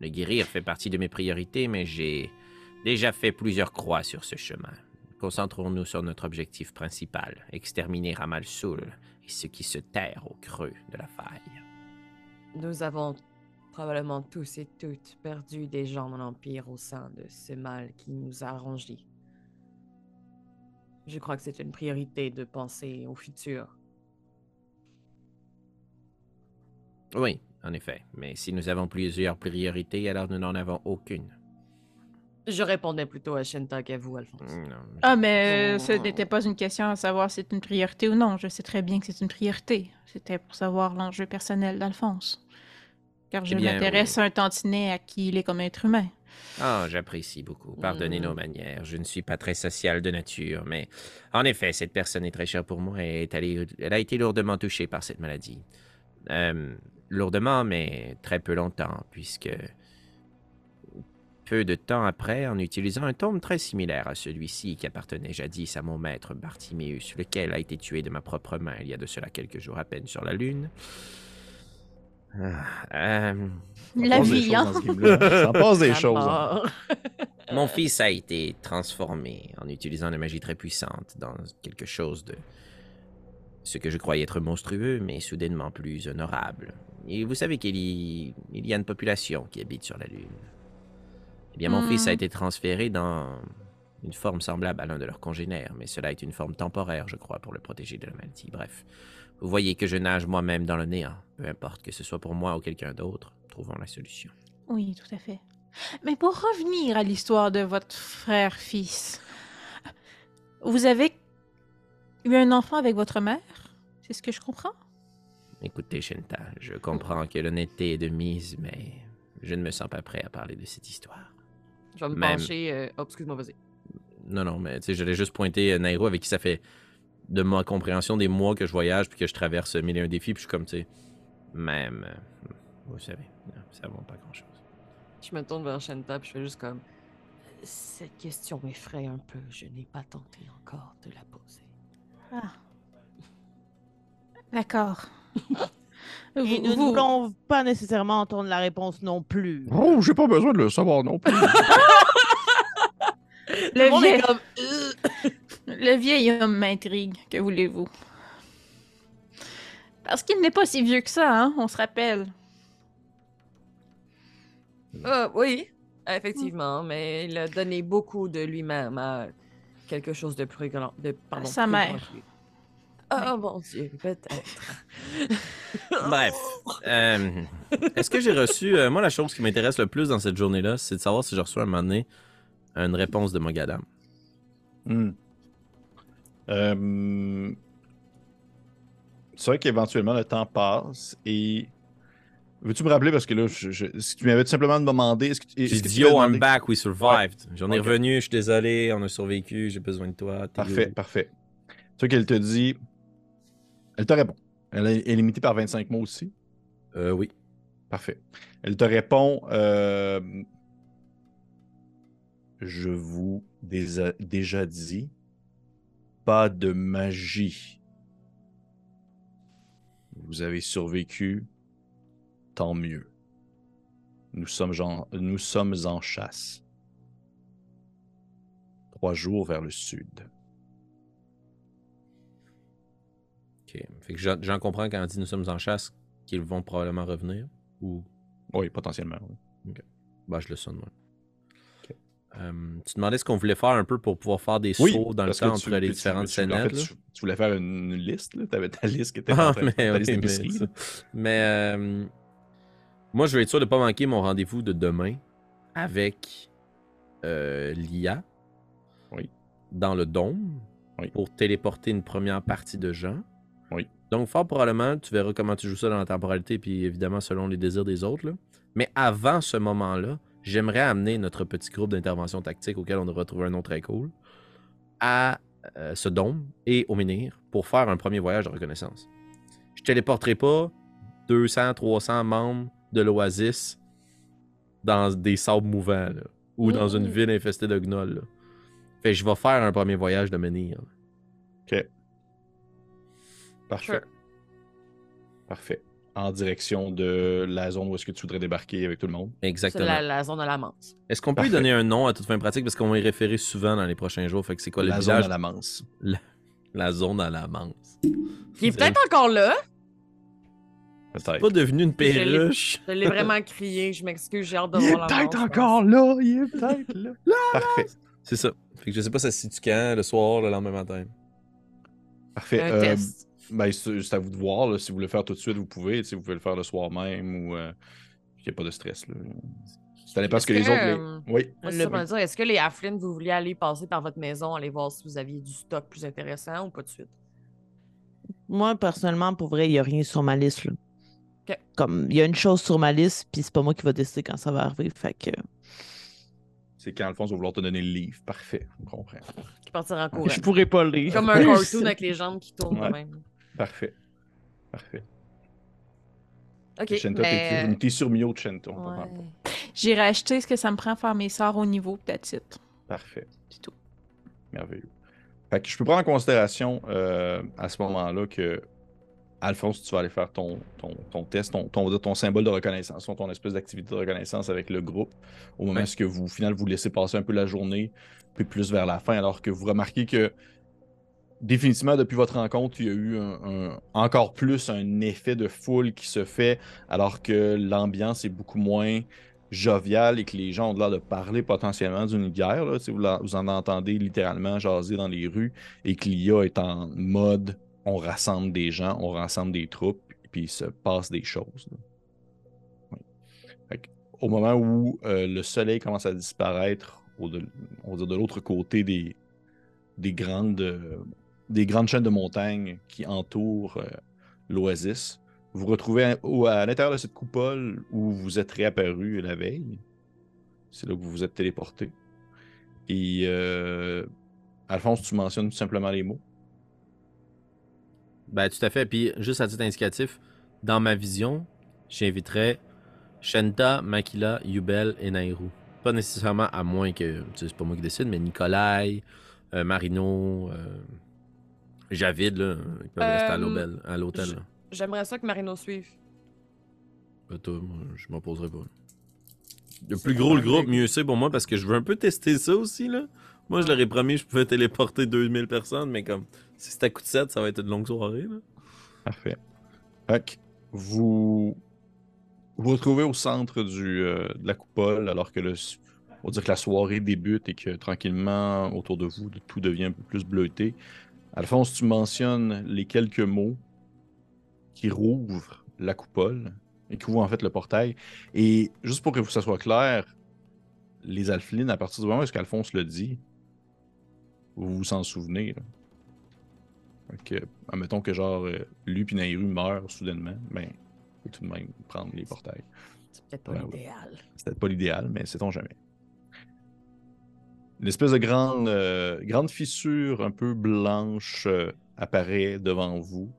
Le guérir fait partie de mes priorités, mais j'ai déjà fait plusieurs croix sur ce chemin. Concentrons-nous sur notre objectif principal, exterminer Ramal Soul et ceux qui se terrent au creux de la faille. Nous avons probablement tous et toutes perdu des gens dans l'Empire au sein de ce mal qui nous a rongés. Je crois que c'est une priorité de penser au futur. Oui, en effet, mais si nous avons plusieurs priorités, alors nous n'en avons aucune. Je répondais plutôt à Shenta qu'à vous, Alphonse. Non, Ah, mais euh, ce n'était pas une question à savoir si c'est une priorité ou non. Je sais très bien que c'est une priorité. C'était pour savoir l'enjeu personnel d'Alphonse. Car je Eh m'intéresse à un tantinet à qui il est comme être humain. Ah, j'apprécie beaucoup. Pardonnez nos Mhm. manières. Je ne suis pas très social de nature, mais en effet, cette personne est très chère pour moi et est allée- elle a été lourdement touchée par cette maladie. Euh, lourdement, mais très peu longtemps, puisque peu de temps après, en utilisant un tome très similaire à celui-ci qui appartenait jadis à mon maître Bartiméus, lequel a été tué de ma propre main il y a de cela quelques jours à peine sur la Lune. Ah, euh, La vie, hein? Ça passe des La choses. hein. Mon fils a été transformé en utilisant une magie très puissante dans quelque chose de ce que je croyais être monstrueux, mais soudainement plus honorable. Et vous savez qu'il y... il y a une population qui habite sur la Lune. Eh bien, mon Hmm. fils a été transféré dans une forme semblable à l'un de leurs congénères, mais cela est une forme temporaire, je crois, pour le protéger de la maladie. Bref, vous voyez que je nage moi-même dans le néant. Peu importe que ce soit pour moi ou quelqu'un d'autre, trouvons la solution. Oui, tout à fait. Mais pour revenir à l'histoire de votre frère-fils, vous avez eu un enfant avec votre mère? C'est ce que je comprends? Écoutez, Shenta, je comprends que l'honnêteté est de mise, mais je ne me sens pas prêt à parler de cette histoire. Je vais me Même. pencher. euh, Oh, excuse-moi, vas-y. Non, non, mais tu sais, j'allais juste pointer Nairo avec qui ça fait de ma compréhension des mois que je voyage puis que je traverse mille et un défis, puis je suis comme, tu sais, même, euh, vous savez, ça vaut pas grand-chose. Je me tourne vers Shenta puis je fais juste comme. Cette question m'effraie un peu. Je n'ai pas tenté encore de la poser. Ah. D'accord. Et nous ne vous- voulons pas nécessairement entendre la réponse non plus. Oh, j'ai pas besoin de le savoir non plus. Le, monde est vieil... comme, Euh, le vieil homme m'intrigue, que voulez-vous? Parce qu'il n'est pas si vieux que ça, hein, on se rappelle. Ah, oui, effectivement, mais il a donné beaucoup de lui-même à quelque chose de plus grand. De, pardon, sa plus mère. Oh mon Dieu, peut-être. Bref. euh, Est-ce que j'ai reçu. euh, moi, la chose qui m'intéresse le plus dans cette journée-là, c'est de savoir si j'ai reçu à un moment donné une réponse de Mogadam. Hmm. Euh, C'est vrai qu'éventuellement, le temps passe et. Veux-tu me rappeler parce que là, je, je- si tu m'avais tout simplement demandé. Est-ce que, est-ce J'ai dit Yo, I'm demandé- back, we survived. J'en ai revenu, je suis désolé, on a survécu, j'ai besoin de toi. Parfait, parfait. Tu sais qu'elle te dit. Elle te répond. Elle est limitée par 25 mots aussi. Euh, oui. Parfait. Elle te répond euh, Je vous ai déjà dit, pas de magie. Vous avez survécu, tant mieux. Nous sommes, en- nous sommes en chasse. Trois jours vers le sud. Ok. Fait que j'en comprends quand on dit nous sommes en chasse qu'ils vont probablement revenir. Ou? Oui, potentiellement. oui. Bah, je le sonne, moi. Euh, tu demandais ce qu'on voulait faire un peu pour pouvoir faire des Oui, sauts dans le temps tu- entre les tu- différentes scènes. En fait, tu, tu voulais faire une, une liste, tu avais ta liste qui était Ah, mais, ta liste oui, mais, ça- là. mais, euh, moi, je vais être sûr de ne pas manquer mon rendez-vous de demain avec euh, l'IA Oui. dans le dôme Oui. pour téléporter une première partie de gens. Oui. Donc, fort probablement, tu verras comment tu joues ça dans la temporalité, puis évidemment selon les désirs des autres. là. Mais avant ce moment-là, j'aimerais amener notre petit groupe d'intervention tactique auquel on devrait trouver un nom très cool à euh, ce dôme et au menhir pour faire un premier voyage de reconnaissance. Je téléporterai pas 200, 300 membres de l'Oasis dans des sables mouvants là, ou dans une Mhm. ville infestée de gnolls. là. Fait je vais faire un premier voyage de menhir. OK. Parfait. Sure. Parfait. En direction de la zone où est-ce que tu voudrais débarquer avec tout le monde. Exactement. la, la zone de la manse. Est-ce qu'on peut lui donner un nom à toute fin pratique? Parce qu'on va y référer souvent dans les prochains jours. Fait que c'est quoi le la zone à la Manse. La zone à la manse. Qui est peut-être encore là. Peut-être. Pas devenu une perruche. Je l'ai vraiment crié. Je m'excuse, j'ai hâte de Il est voir la peut-être encore là. Il est peut-être là. Parfait. C'est ça. Fait que je sais pas ça se situe quand, le soir, le lendemain matin. Parfait. Un Euh, test. Ben, c'est à vous de voir. là. Si vous voulez le faire tout de suite, vous pouvez. Sais, vous pouvez le faire le soir même ou. euh, Il n'y a pas de stress. Là. Ça dépend ce que les autres. les- euh, Oui. Dire. Est-ce que les Halflins, vous vouliez aller passer par votre maison, aller voir si vous aviez du stock plus intéressant ou pas de suite? Moi, personnellement, pour vrai, il n'y a rien sur ma liste. Là. Comme, il y a une chose sur ma liste, puis c'est pas moi qui va décider quand ça va arriver. Fait que. C'est quand Alphonse va vouloir te donner le livre. Parfait. On comprend. Qui partira en courant. Je pourrais pas le lire. Comme un cartoon avec les jambes qui tournent Ouais. de même. Parfait. Parfait. Ok. Chenta, mais- t'es- sur Mio de Chenta. Ouais. J'ai racheté ce que ça me prend à faire mes sorts au niveau, peut-être. it. Parfait. C'est tout. Merveilleux. Fait que je peux prendre en considération euh, à ce moment-là que Alphonse, tu vas aller faire ton, ton, ton test, ton, ton, symbole de reconnaissance, ton, ton espèce d'activité de reconnaissance avec le groupe. Au moment Ouais. où vous, au final, vous laissez passer un peu la journée, puis plus vers la fin, alors que vous remarquez que définitivement, depuis votre rencontre, il y a eu encore plus un effet de foule qui se fait, alors que l'ambiance est beaucoup moins joviale et que les gens ont l'air de parler potentiellement d'une guerre. Là. Vous, vous en entendez littéralement jaser dans les rues et que l'IA est en mode on rassemble des gens, on rassemble des troupes, puis il se passe des choses. au moment où euh, le soleil commence à disparaître, de, on va dire de l'autre côté des, des, grandes, euh, des grandes chaînes de montagnes qui entourent euh, l'oasis, vous vous retrouvez à, l'intérieur de cette coupole où vous êtes réapparu la veille. C'est là que vous vous êtes téléporté. Et euh, Alphonse, tu mentionnes tout simplement les mots. Ben, tout à fait. Puis, juste à titre indicatif, dans ma vision, j'inviterais Shenta, Makila, Yubel et Nairou. Pas nécessairement, à moins que, c'est pas moi qui décide, mais Nikolai, euh, Marino, euh, Javid, là, ils peuvent rester à l'hôtel. à l'hôtel, je- là. J'aimerais ça que Marino suive. Ben, toi, moi, je m'opposerai pas. Le plus gros le groupe, mieux c'est pour moi parce que je veux un peu tester ça aussi. Là. Moi, je leur ai promis que je pouvais téléporter 2000 personnes, mais comme si c'est à coup de 7, ça va être une longue soirée. Là. Parfait. Fait que vous vous retrouvez au centre du, euh, de la coupole alors que le, on va dire que la soirée débute et que tranquillement autour de vous tout devient un peu plus bleuté. Alphonse, tu mentionnes les quelques mots qui rouvrent la coupole et qui ouvrent en fait le portail. Et juste pour que ça soit clair, les Alphelines, à partir du moment où est-ce qu'Alphonse le dit, vous vous en souvenez. Là. Que, admettons que genre, euh, lui puis Nairu meurent soudainement, ben, faut tout de même prendre les portails. C'est peut-être pas Ouais, ouais. l'idéal. C'est peut-être pas l'idéal, mais sait-on jamais. Une espèce de grande, euh, grande fissure un peu blanche euh, apparaît devant vous,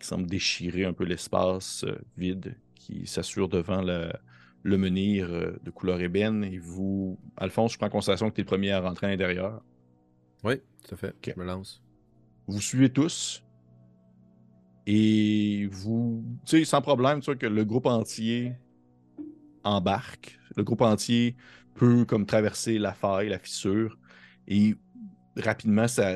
qui semble déchirer un peu l'espace euh, vide qui s'assure devant le, le menhir de couleur ébène. Et vous, Alphonse, je prends en considération que tu es le premier à rentrer à l'intérieur. Oui, tout à fait. Je me lance. Vous suivez tous. Et vous, tu sais, sans problème, tu vois que le groupe entier embarque. Le groupe entier peut comme traverser la faille, la fissure. Et rapidement, ça.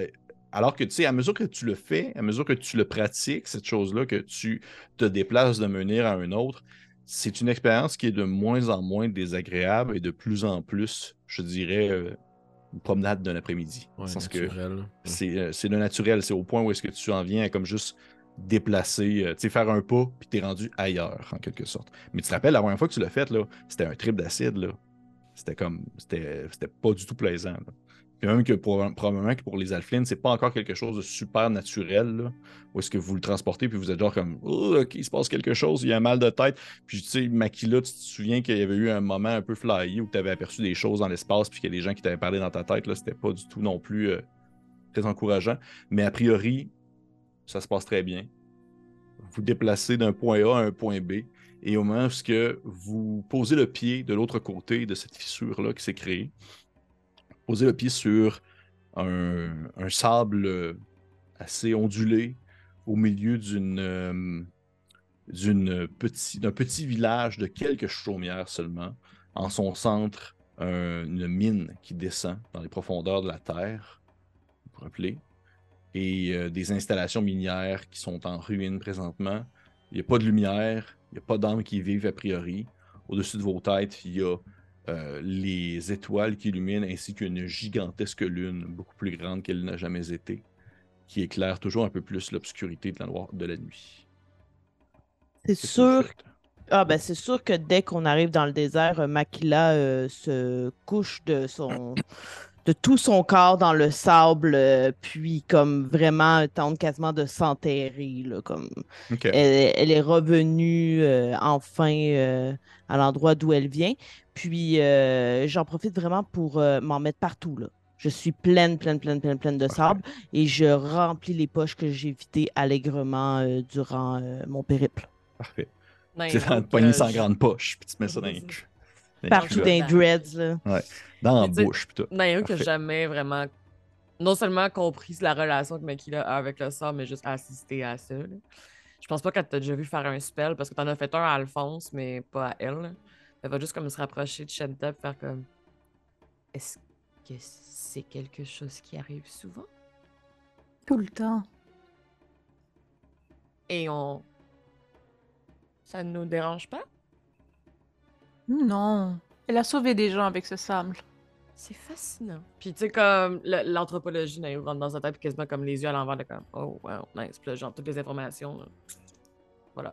Alors que tu sais, à mesure que tu le fais, à mesure que tu le pratiques, cette chose-là, que tu te déplaces d'un menhir à un autre, c'est une expérience qui est de moins en moins désagréable et de plus en plus, je dirais, euh, une promenade d'un après-midi. Ouais, euh, c'est le naturel. C'est au point où est-ce que tu en viens à comme juste déplacer, euh, tu sais, faire un pas, puis t'es rendu ailleurs, en quelque sorte. Mais tu te rappelles, la première fois que tu l'as fait, là, c'était un trip d'acide, là. C'était comme, c'était pas du tout plaisant, là. Puis même que pour, probablement que pour les Alphelines, c'est pas encore quelque chose de super naturel, là, où est-ce que vous le transportez, puis vous êtes genre comme, oh, ok, il se passe quelque chose, il y a un mal de tête. Puis tu sais, Makila, tu te souviens qu'il y avait eu un moment un peu flyé où tu avais aperçu des choses dans l'espace, puis qu'il y a des gens qui t'avaient parlé dans ta tête, là, c'était pas du tout non plus euh, très encourageant. Mais a priori, ça se passe très bien. Vous déplacez d'un point A à un point B, et au moment où vous posez le pied de l'autre côté de cette fissure-là qui s'est créée, posez le pied sur un, un sable euh, assez ondulé au milieu d'une euh, d'un petit village de quelques chaumières seulement. En son centre, un- une mine qui descend dans les profondeurs de la terre, vous vous rappelez, et euh, des installations minières qui sont en ruine présentement. Il n'y a pas de lumière, il n'y a pas d'âmes qui vivent a priori. Au-dessus de vos têtes, il y a euh, les étoiles qui illuminent ainsi qu'une gigantesque lune, beaucoup plus grande qu'elle n'a jamais été, qui éclaire toujours un peu plus l'obscurité de la, noir- de la nuit. C'est sûr. Ah ben c'est sûr que dès qu'on arrive dans le désert, euh, Makila euh, se couche de son de tout son corps dans le sable, euh, puis comme vraiment tente quasiment de s'enterrer. là, Comme elle, elle est revenue euh, enfin euh, à l'endroit d'où elle vient. Puis euh, j'en profite vraiment pour euh, m'en mettre partout. Là. Je suis pleine, pleine, pleine, pleine, pleine de sable et je remplis les poches que j'ai vidées allègrement euh, durant euh, mon périple. Parfait. C'est dans sans je- grande poche, puis tu te mets ça dans les cul. Partout les dreads. Là. Dans la bouche, qui a Parfait. jamais vraiment non seulement compris la relation que Makila a avec le sort, mais juste assisté à ça. là. Je pense pas qu'elle t'a déjà vu faire un spell parce que t'en as fait un à Alphonse, mais pas à elle. là. Elle va juste comme se rapprocher de Shenta et faire comme Est-ce que c'est quelque chose qui arrive souvent? Tout le temps. Et on. Ça ne nous dérange pas? Non. Elle a sauvé des gens avec ce sable. C'est fascinant. Puis tu sais, comme l'anthropologie, Naïru rentre dans sa tête, puis quasiment comme les yeux à l'envers de comme Oh, wow, nice. Puis là, genre, toutes les informations. là. Voilà.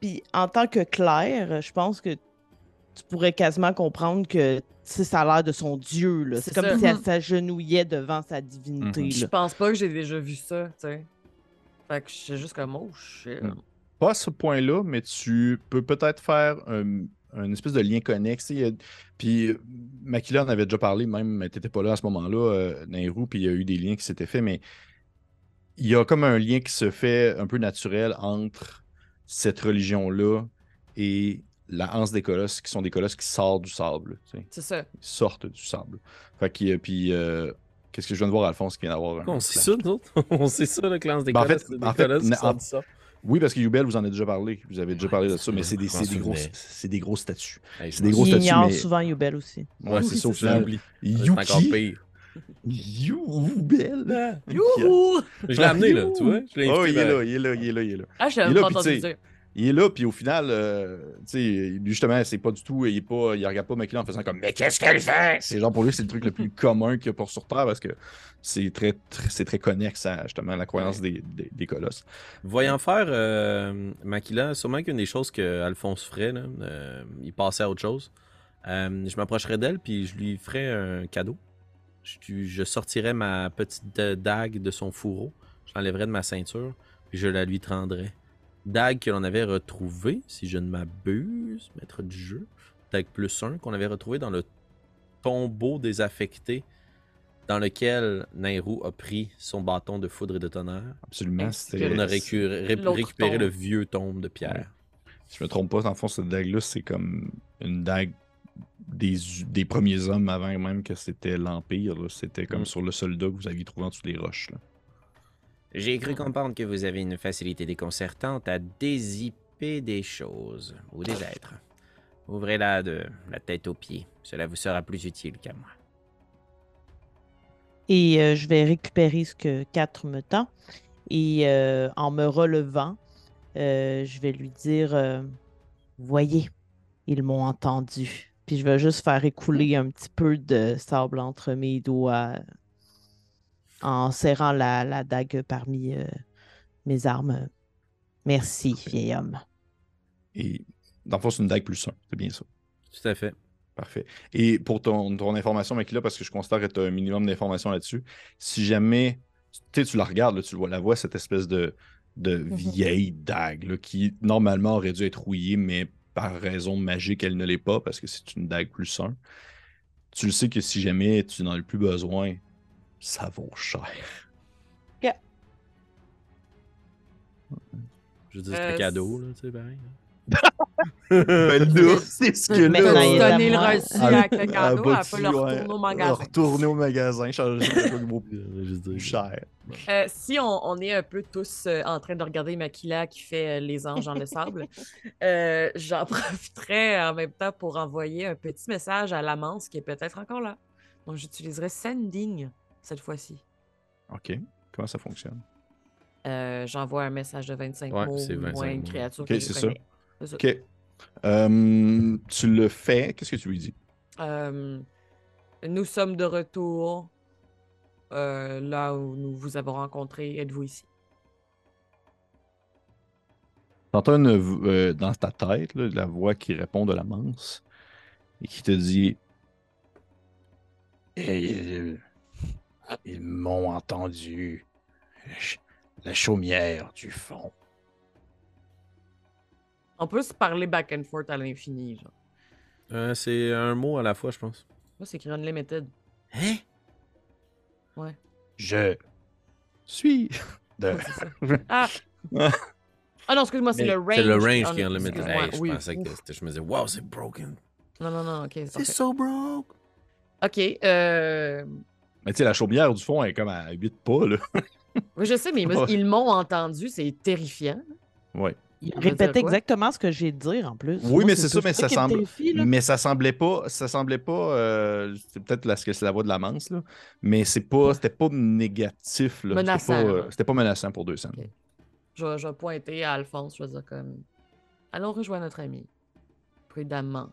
Puis en tant que Claire, je pense que tu pourrais quasiment comprendre que tu sais, ça a l'air de son dieu. là. C'est comme ça. si elle Mhm. s'agenouillait devant sa divinité. Mhm. Je pense pas que j'ai déjà vu ça, tu sais. Fait que j'étais juste comme, oh shit. Mm. Pas à ce point-là, mais tu peux peut-être faire un, un espèce de lien connexe. Puis euh, Makila en avait déjà parlé, même, tu n'étais pas là à ce moment-là, euh, Nairou, puis il y a eu des liens qui s'étaient faits, mais il y a comme un lien qui se fait un peu naturel entre cette religion-là et la hanse des colosses, qui sont des colosses qui sortent du sable. C'est ça. Ils sortent du sable. Fait y a- puis, euh, qu'est-ce que je viens de voir, Alphonse, qui vient d'avoir un. On sait ça, nous autres? On sait ça, le classe des Ben, en colosses, fait- des en colosses qui na- sortent ça. Oui, parce que Yubel, vous en avez déjà parlé. Vous avez déjà parlé de ça, mais c'est des, des, gros, des gros statuts. Hey, C'est des gros Il statuts, ignore mais- souvent Yubel aussi. Ouais, c'est ça au Je final. Yuki. pire. Yubel. Youhou! Je l'ai amené, là, tu vois? Je l'ai Oh, il est là, il est là, il est là, il est là. Ah, je l'avais pas entendu dire. Il est là, puis au final, euh, tu sais, justement, c'est pas du tout, il, est pas, il regarde pas Makila en faisant comme Mais qu'est-ce qu'elle fait C'est genre pour lui, c'est le truc le plus commun qu'il y a pour sur Terre parce que c'est très, très- c'est très connexe à justement la croyance des, des, des colosses. Voyant faire euh, Makila, sûrement qu'une des choses que Alphonse ferait, là, euh, il passait à autre chose. Euh, je m'approcherais d'elle puis je lui ferais un cadeau. Je, je sortirais ma petite dague de son fourreau, je l'enlèverais de ma ceinture, puis je la lui tendrais. Dague que l'on avait retrouvée, si je ne m'abuse, maître du jeu, dague plus 1, qu'on avait retrouvé dans le tombeau désaffecté dans lequel Nairou a pris son bâton de foudre et de tonnerre. Absolument. On a récu- ré- L'autre récupéré tombe. le vieux tombe de pierre. Si je me trompe pas, dans le fond, cette dague-là, c'est comme une dague des, des premiers hommes avant même que c'était l'Empire. C'était comme Mm. sur le soldat que vous aviez trouvé en dessous des roches. là. J'ai cru comprendre que vous avez une facilité déconcertante à dézipper des choses ou des êtres. Ouvrez-la de la tête aux pieds. Cela vous sera plus utile qu'à moi. Et euh, je vais récupérer ce que 4 me tend. Et euh, en me relevant, euh, je vais lui dire Voyez, ils m'ont entendu. Puis je vais juste faire écouler un petit peu de sable entre mes doigts en serrant la, la dague parmi euh, mes armes. Merci, vieil homme. Et dans le fond, c'est une dague plus 1. C'est bien ça. Tout à fait. Parfait. Et pour ton, ton information, Makila, parce que je considère que tu as un minimum d'informations là-dessus, si jamais tu sais, tu la regardes, là, tu le vois, la vois, cette espèce de, de vieille dague là, qui normalement aurait dû être rouillée, mais par raison magique, elle ne l'est pas parce que c'est une dague plus 1. Tu le sais que si jamais tu n'en as plus besoin, ça vaut cher. Je veux dire, c'est Euh, un cadeau, là, tu sais, pareil. ben là, c'est ce que Mais Mais là, donner le reçu avec le cadeau, elle peut le retourner au magasin. Retourner au magasin, changer de plus Je veux juste dire. cher. Euh, si on, on est un peu tous euh, en train de regarder Makila qui fait euh, les anges dans le sable, euh, j'en profiterai en même temps pour envoyer un petit message à l'amance qui est peut-être encore là. Donc j'utiliserai Sending cette fois-ci. OK. Comment ça fonctionne? Euh, J'envoie un message de 25 Ouais, mots c'est ou 25 moins une créature Ok, que je c'est ça. connais. C'est ça. OK. Euh, tu le fais? Qu'est-ce que tu lui dis? Euh, nous sommes de retour euh, là où nous vous avons rencontré. Êtes-vous ici? T'entends euh, dans ta tête là, la voix qui répond de la manse et qui te dit ils, ils m'ont entendu. La chaumière du fond. On peut se parler back and forth à l'infini. genre. Euh, c'est un mot à la fois, je pense. Moi, c'est écrit Unlimited. Hein? Je suis de. Ouais. Ah! Ah non, excuse-moi, c'est le range. C'est le range qui est unlimited. Hey, je oui, pensais que c'était- je me disais, wow, c'est broken. Non, non, non, ok. c'est so broke. Ok. Euh... Mais tu sais, la chaumière du fond elle est comme à 8 pas, là. oui, je sais, mais ils m'ont entendu, c'est terrifiant. Ouais. Il répétait exactement ce que j'ai de dire en plus. Oui, Moi, mais c'est ça, mais ça semble- terrifie. Mais ça semblait pas. Ça semblait pas. euh, c'est peut-être parce que c'est la voix de la manse, là. Mais c'est pas. C'était pas négatif, là. C'était Menaçant, pas, euh. C'était pas menaçant pour deux scènes. Ok. Je, vais- je vais pointer à Alphonse, je vais dire comme. Allons rejoindre notre ami. Prudemment.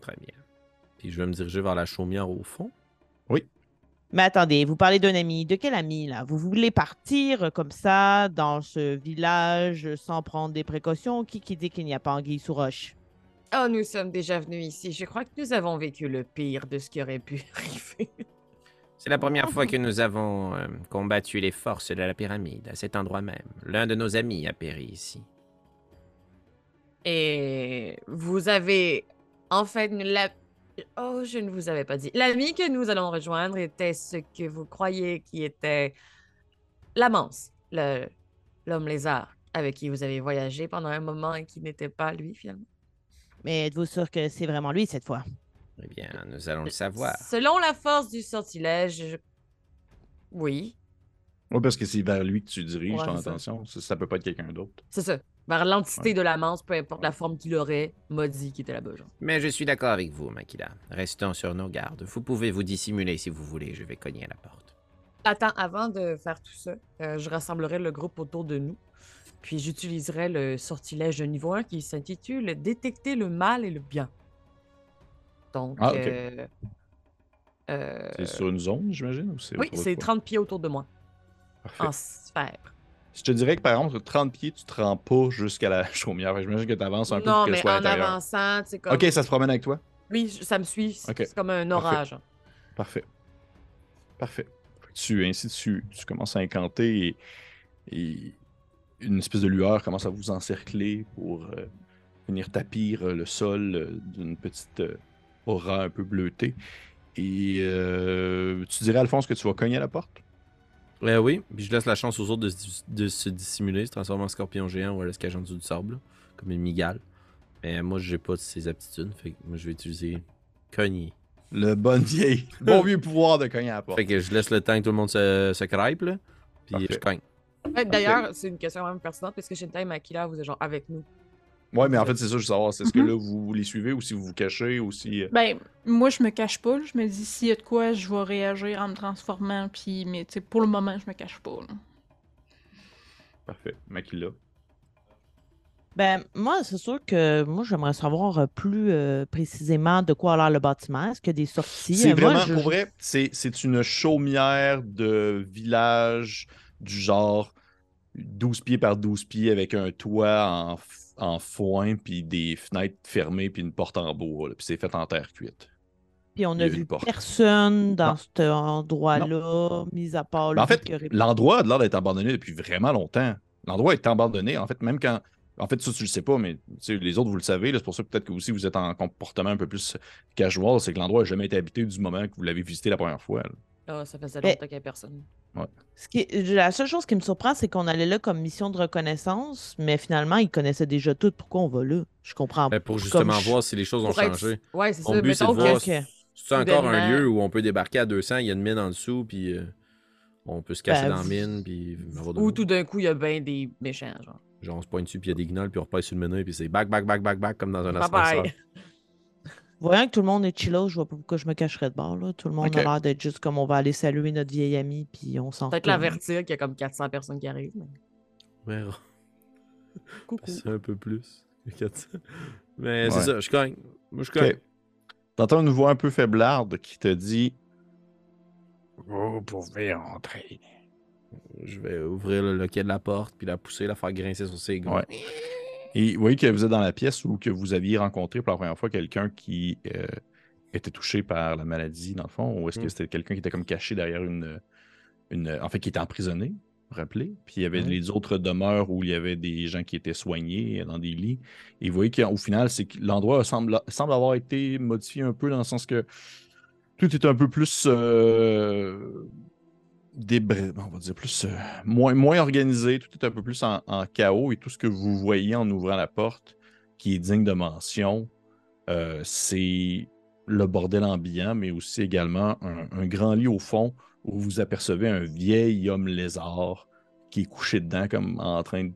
Très bien. Puis je vais me diriger vers la chaumière au fond? Mais attendez, vous parlez d'un ami. De quel ami, là? Vous voulez partir comme ça, dans ce village, sans prendre des précautions? Qui qui dit qu'il n'y a pas anguille sous roche? Oh, nous sommes déjà venus ici. Je crois que nous avons vécu le pire de ce qui aurait pu arriver. C'est la première fois que nous avons euh, combattu les forces de la pyramide, à cet endroit même. L'un de nos amis a péri ici. Et vous avez en fait la... Oh, je ne vous avais pas dit. L'ami que nous allons rejoindre était ce que vous croyez qui était l'amance, le l'homme lézard avec qui vous avez voyagé pendant un moment et qui n'était pas lui finalement. Mais êtes-vous sûr que c'est vraiment lui cette fois? Eh bien, nous allons le savoir. Selon la force du sortilège, je- oui, Oui, parce que c'est vers lui que tu diriges Ouais, ton attention. Ça, ça peut pas être quelqu'un d'autre. c'est ça. Vers l'entité Ouais. de l'amance, peu importe la forme qu'il aurait, m'a dit qu'il était là-bas. genre. Mais je suis d'accord avec vous, Makila. Restons sur nos gardes. Vous pouvez vous dissimuler si vous voulez. Je vais cogner à la porte. Attends, avant de faire tout ça, euh, je rassemblerai le groupe autour de nous. Puis j'utiliserai le sortilège de niveau 1 qui s'intitule Détecter le mal et le bien. Donc, Ah, euh, euh, C'est sur une zone, j'imagine? ou c'est oui, c'est toi? 30 pieds autour de moi, Parfait. en sphère. Je te dirais que par exemple, sur 30 pieds, tu te rends pas jusqu'à la chaumière. J'imagine que tu avances un peu non, pour qu'elle mais soit à en avançant, c'est comme. Ok, ça se promène avec toi? Oui, ça me suit. C'est comme un orage. Parfait. Parfait. Tu, ainsi, tu, tu commences à incanter et, et une espèce de lueur commence à vous encercler pour euh, venir tapir euh, le sol euh, d'une petite aura un peu bleutée. Et tu dirais, Alphonse, que tu vas cogner à la porte? Ouais, oui, puis je laisse la chance aux autres de, se- de se dissimuler, se transformer en scorpion géant ou à l'escage en dessous du sable, là, comme une migale. Mais moi, j'ai pas ces aptitudes, fait que moi, je vais utiliser cogner. Le bon vieil, bon vieux pouvoir de cogner à la porte. Fait que je laisse le temps que tout le monde se, se crêpe, là, puis Parfait. je cogne. Ouais, D'ailleurs, c'est une question vraiment pertinente parce que Shintai Makila, vous êtes genre avec nous. Ouais, mais en fait, c'est ça, je veux savoir. C'est ce que Mhm. là, vous les suivez ou si vous vous cachez ou si. euh, Ben, moi, je me cache pas. là. Je me dis, s'il y a de quoi, je vais réagir en me transformant. Puis, mais tu sais, pour le moment, je me cache pas. là. Parfait. Makila. Ben, moi, c'est sûr que moi, j'aimerais savoir euh, plus euh, précisément de quoi a l'air le bâtiment. Est-ce qu'il y a des sorties? C'est moi, vraiment, je- pour vrai, c'est c'est une chaumière de village du genre 12 pieds par 12 pieds avec un toit en, en foin, puis des fenêtres fermées, puis une porte en bois. Puis c'est fait en terre cuite. Puis on a a vu personne dans Non. cet endroit-là, mis à part Ben, en fait, l'endroit a l'air d'être abandonné depuis vraiment longtemps. L'endroit est abandonné. En fait, même quand. En fait, ça, tu le sais pas, mais les autres, vous le savez. C'est pour ça que peut-être que aussi vous êtes en comportement un peu plus casual. C'est que l'endroit n'a jamais été habité du moment que vous l'avez visité la première fois. là. Ah, ça faisait longtemps qu'il n'y a personne. Ce qui est- La seule chose qui me surprend, c'est qu'on allait là comme mission de reconnaissance, mais finalement, ils connaissaient déjà tout. Pourquoi on va là? Je comprends Ben, pour Comme justement je- voir si les choses ont Pour être- changé. Ouais, c'est Mon ça. but, c'est de voir que si c'est encore un lieu où on peut débarquer à 200, il y a une mine en dessous, puis euh, on peut se cacher Ben, dans la mine, puis avoir de Ou tout d'un coup, il y a bien des méchants, genre. Genre, on se pointe dessus, puis il y a des guignols, puis on repasse sur le menu, puis c'est back, back, back, back, back, comme dans un Bye ascenseur. Voyant que tout le monde est chillo, je vois pas pourquoi je me cacherais de bord. Là. Tout le monde a l'air d'être juste comme on va aller saluer notre vieil ami, puis on s'en Peut-être l'avertir qu'il y a comme 400 personnes qui arrivent. mais Ouais, Coucou. c'est un peu plus. que 400. Mais c'est ça, je cogne. Moi, je cogne. T'entends une voix un peu faiblarde qui te dit Vous pouvez entrer. Je vais ouvrir le loquet de la porte, puis la pousser, la faire grincer sur ses gants. Ouais. Et vous voyez que vous êtes dans la pièce où que vous aviez rencontré pour la première fois quelqu'un qui euh, était touché par la maladie, dans le fond, ou est-ce que Mm. c'était quelqu'un qui était comme caché derrière une, une. En fait, qui était emprisonné, rappelez? Puis il y avait Ouais. les autres demeures où il y avait des gens qui étaient soignés dans des lits. Et vous voyez qu'au final, c'est que l'endroit semble, semble avoir été modifié un peu dans le sens que tout est un peu plus. Euh, débré- on va dire plus euh, moins, moins organisé, tout est un peu plus en, en chaos et tout ce que vous voyez en ouvrant la porte qui est digne de mention, euh, c'est le bordel ambiant, mais aussi également un, un grand lit au fond où vous apercevez un vieil homme lézard qui est couché dedans comme en train de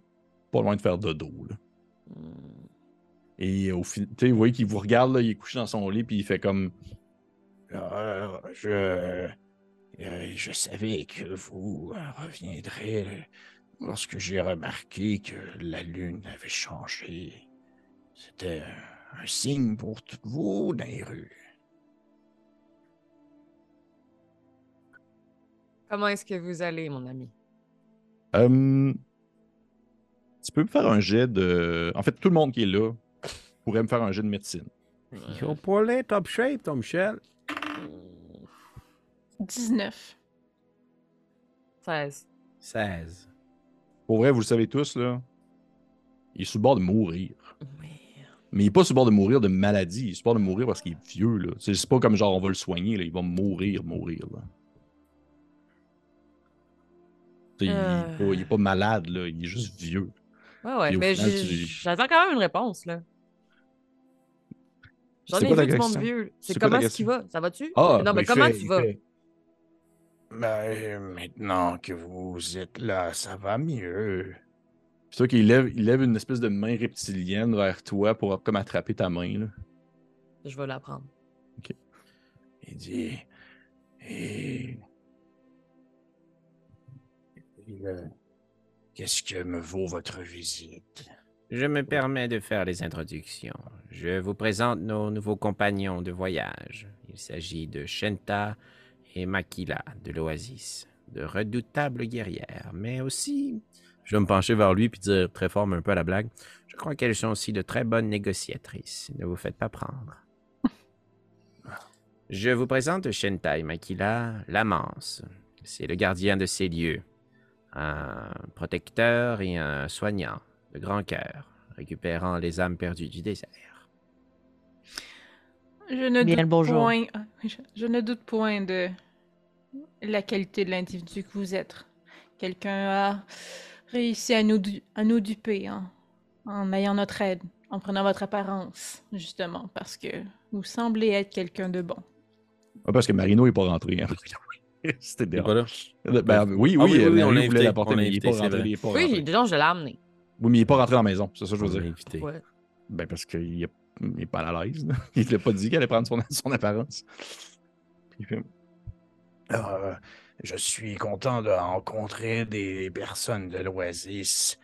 pas loin de faire dodo. là. Hmm. Et au fin- tu sais, vous voyez qu'il vous regarde, là, il est couché dans son lit, puis il fait comme Euh, je, euh, je savais que vous reviendrez lorsque j'ai remarqué que la lune avait changé. C'était un signe pour toutes vous dans les rues. Comment est-ce que vous allez, mon ami? Hum, tu peux me faire un jet de. En fait, tout le monde qui est là pourrait me faire un jet de médecine. Ils ont pas l'air top shape, ton Michel. 19. 16. 16. Pour vrai, vous le savez tous, là. Il est sur le bord de mourir. Oui. Mais il est pas sur le bord de mourir de maladie. Il est sur le bord de mourir parce qu'il est vieux, là. C'est c'est pas comme genre on va le soigner, là. Il va mourir, mourir, là. Il, est Euh. pas, malade, là. Il est juste vieux. Ouais, ouais, mais final, j'ai- tu- j'attends quand même une réponse, là. J'en C'est ai vu du monde vieux. C'est comment est-ce qu'il va? Ça va-tu? Ah, non, mais comment fait- tu vas? fait- Ben, maintenant que vous êtes là, ça va mieux. C'est toi qu'il lève, il lève une espèce de main reptilienne vers toi pour comme attraper ta main, là. Je vais la prendre. Il dit. Et. et, euh, Qu'est-ce que me vaut votre visite? Je me permets de faire les introductions. Je vous présente nos nouveaux compagnons de voyage. Il s'agit de Shenta et Makila de l'Oasis, de redoutables guerrières, mais aussi, Je vais me pencher vers lui puis dire très fort, mais un peu à la blague. je crois qu'elles sont aussi de très bonnes négociatrices. Ne vous faites pas prendre. Je vous présente Shenta et Makila, l'Amance. C'est le gardien de ces lieux. Un protecteur et un soignant de grand cœur, récupérant les âmes perdues du désert. Je ne Bien doute le bonjour. point. ah, Je, je ne doute point de la qualité de l'individu que vous êtes. Quelqu'un a réussi à nous, du- à nous duper en, en ayant notre aide, en prenant votre apparence, justement, parce que vous semblez être quelqu'un de bon. Ah, parce que Marino n'est pas rentré. hein. C'était dérangeant. pas là? Ben, oui, oui, Ah oui, oui, euh, oui, on l'a voulait invité, l'apporter, mais il n'est pas rentré. il est pas Oui, rentré. donc je l'ai amené. Oui, mais il n'est pas rentré dans la maison, c'est ça que je veux dire. Ouais. Ben, parce qu'il n'est pas à l'aise. Il ne l'a pas dit qu'il allait prendre son, son apparence. Puis il fait, Euh, je suis content de rencontrer des personnes de l'Oasis.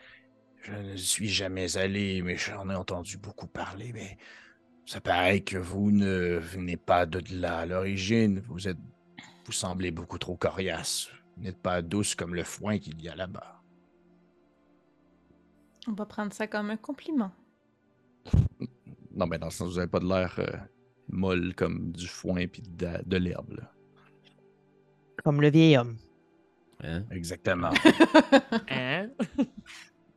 Je ne suis jamais allé, mais j'en ai entendu beaucoup parler. Mais ça paraît que vous ne venez pas de là à l'origine. Vous êtes, vous semblez beaucoup trop coriace. Vous n'êtes pas douce comme le foin qu'il y a là-bas. On va prendre ça comme un compliment. Non, ben, dans le sens, vous n'avez pas de l'air euh, molle comme du foin et de, de l'herbe. là. Comme le vieil homme. Hein? Exactement. Hein?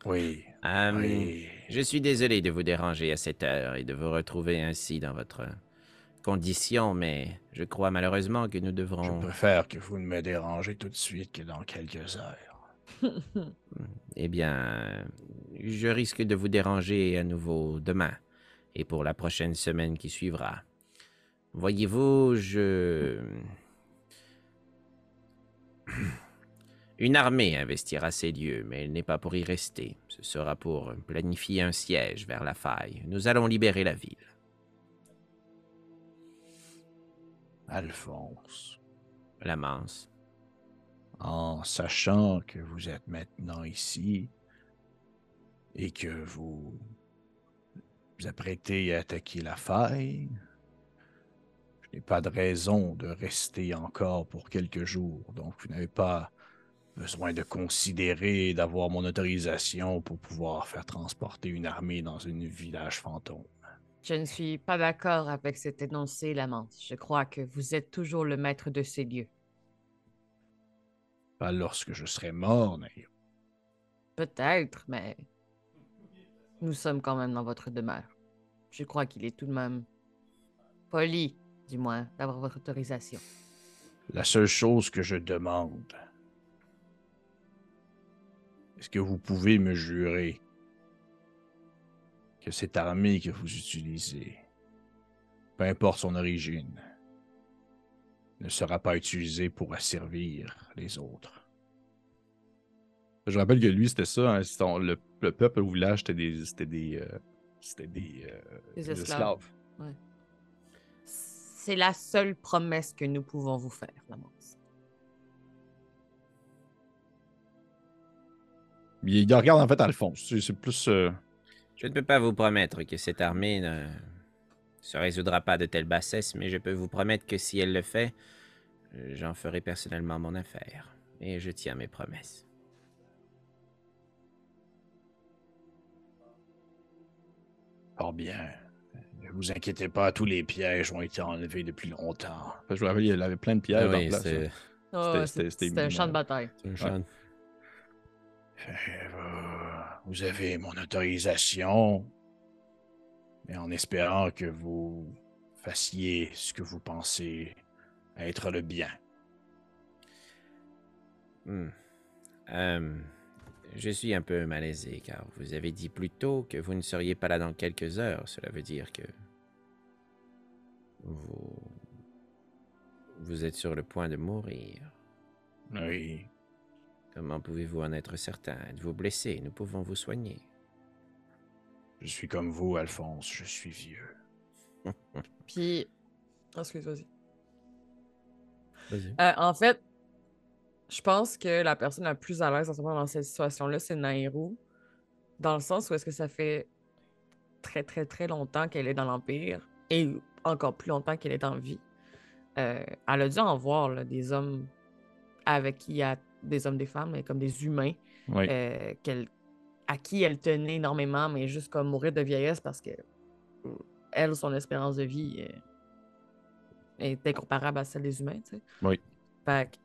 oui. Hum, oui. Je suis désolé de vous déranger à cette heure et de vous retrouver ainsi dans votre condition, mais je crois malheureusement que nous Je devrons... préfère que vous ne me dérangez tout de suite que dans quelques heures. Eh bien, je risque de vous déranger à nouveau demain et pour la prochaine semaine qui suivra. Voyez-vous, je... Une armée investira ces lieux, mais elle n'est pas pour y rester. Ce sera pour planifier un siège vers la faille. Nous allons libérer la ville. Alphonse, La Manse. en sachant que vous êtes maintenant ici et que vous vous apprêtez à attaquer la faille, je n'ai pas de raison de rester encore pour quelques jours. Donc, vous n'avez pas besoin de considérer d'avoir mon autorisation pour pouvoir faire transporter une armée dans un village fantôme. Je ne suis pas d'accord avec cet énoncé, Lamance. Je crois que vous êtes toujours le maître de ces lieux. Pas lorsque je serai mort, Naïr. Peut-être, mais nous sommes quand même dans votre demeure. Je crois qu'il est tout de même poli, du moins, d'avoir votre autorisation. La seule chose que je demande, est-ce que vous pouvez me jurer que cette armée que vous utilisez, peu importe son origine, ne sera pas utilisée pour asservir les autres? Je rappelle que lui, c'était ça. hein, le, le peuple au village, c'était des. Des. euh, c'était des, euh, Des esclaves. C'est la seule promesse que nous pouvons vous faire, Lamance. Il, il regarde en fait Alphonse. C'est c'est plus. euh, Je ne peux pas vous promettre que cette armée ne se résoudra pas de telle bassesse, mais je peux vous promettre que si elle le fait, euh, j'en ferai personnellement mon affaire. Et je tiens mes promesses. Fort bien. Ne vous inquiétez pas, tous les pièges ont été enlevés depuis longtemps. je me rappelle, il avait plein de pièges dans oui, la place. Oh, C'était- un champ de bataille. un champ. Vous avez mon autorisation, mais en espérant que vous fassiez ce que vous pensez être le bien. Hmm. Euh, je suis un peu malaisé car vous avez dit plus tôt que vous ne seriez pas là dans quelques heures. Cela veut dire que vous vous êtes sur le point de mourir. Oui, Comment pouvez-vous en être certain? Êtes-vous blessé? Nous pouvons vous soigner. je suis comme vous, Alphonse, je suis vieux. Puis. Excuse, vas-y. Vas-y. Euh, en fait, Je pense que la personne la plus à l'aise en ce moment dans cette situation-là, c'est Nairo. Dans le sens où est-ce que ça fait très, très, très longtemps qu'elle est dans l'Empire et encore plus longtemps qu'elle est la vie. Euh, elle a dû en voir là, des hommes avec qui il y a des hommes, des femmes, mais comme des humains Oui. euh, qu'elle- à qui elle tenait énormément, mais juste comme mourir de vieillesse parce que euh, elle, son espérance de vie est incomparable à celle des humains, tu sais. Oui. Fait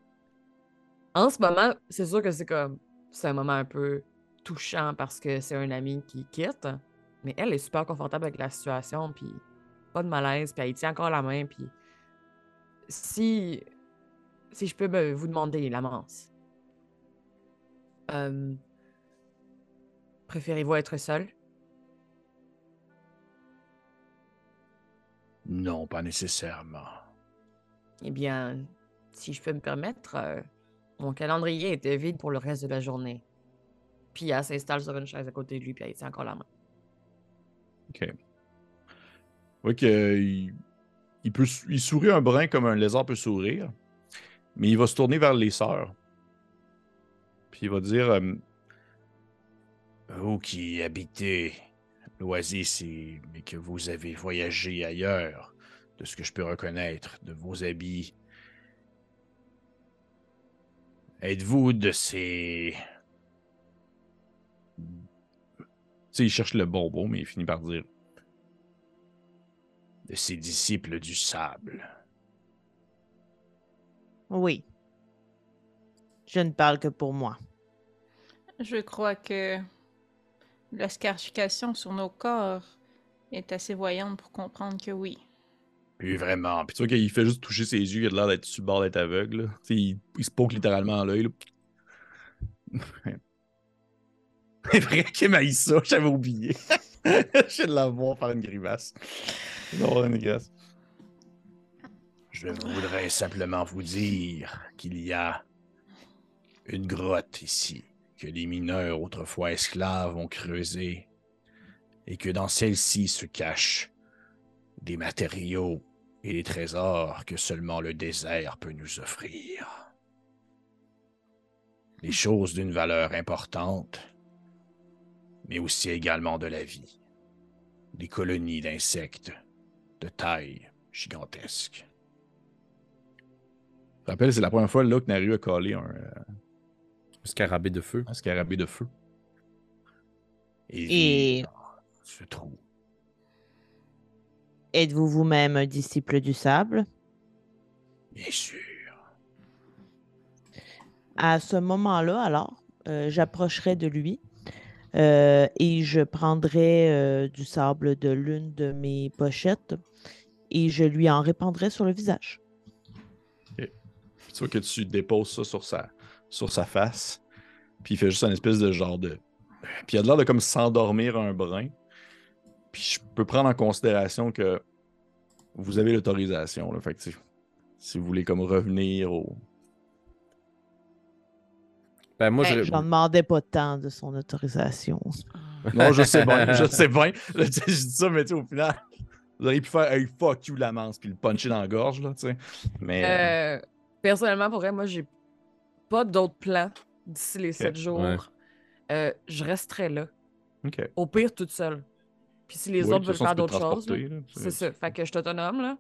en ce moment, c'est sûr que c'est comme c'est un moment un peu touchant parce que c'est un ami qui quitte, mais elle est super confortable avec la situation, puis pas de malaise, puis elle tient encore la main, puis si si je peux vous demander, Lamance, euh, préférez-vous être seul? Non, pas nécessairement. Eh bien, si je peux me permettre, euh, mon calendrier était vide pour le reste de la journée. Puis elle s'installe sur une chaise à côté de lui, puis elle tient encore la main. OK. Oui, que il, peut, il sourit un brin comme un lézard peut sourire, mais il va se tourner vers les sœurs. Puis il va dire euh, Vous qui habitez l'Oasis mais que vous avez voyagé ailleurs, de ce que je peux reconnaître de vos habits, êtes-vous de ces... Tu sais, il cherche le bonbon, mais il finit par dire de ces disciples du sable Oui. Je ne parle que pour moi. Je crois que la scarification sur nos corps est assez voyante pour comprendre que oui. Plus vraiment. Puis tu vois qu'il fait juste toucher ses yeux, il a l'air d'être sur le bord d'être aveugle. Il, il se poke littéralement à l'œil. C'est vrai qu'il m'a ça, j'avais oublié. Je viens de la voir faire une grimace. Une grimace. Je voudrais simplement vous dire qu'il y a une grotte ici que les mineurs autrefois esclaves ont creusée et que dans celle-ci se cachent des matériaux et des trésors que seulement le désert peut nous offrir. Des choses d'une valeur importante, mais aussi également de la vie. Des colonies d'insectes de taille gigantesque. Je te rappelle, c'est la première fois là que Naru a collé un, euh, Scarabée de feu. un scarabée de feu. Et- ce trou. Êtes-vous vous-même un disciple du sable? Bien sûr. À ce moment-là, alors, euh, j'approcherai de lui euh, et je prendrai euh, du sable de l'une de mes pochettes et je lui en répandrai sur le visage. Tu vois que tu déposes ça sur sa, sur sa face. Puis il fait juste un espèce de genre de. Puis il a l'air de comme s'endormir un brin. Puis je peux prendre en considération que vous avez l'autorisation. là. Fait que si vous voulez comme revenir au. Ben, moi, Ben, je... J'en demandais pas tant de son autorisation. Non, je sais bien, je sais bien. Je dis ça, mais tu sais, au final, vous auriez pu faire hey, fuck you la manse puis le puncher dans la gorge, là, tu sais. Mais. euh, personnellement, pour vrai, moi, j'ai pas d'autres plans d'ici les sept jours. Ouais. Euh, je resterai là. ok. Au pire, toute seule. Puis si les Oui, autres veulent façon, faire d'autres choses, c'est ça. Fait que je suis autonome, là.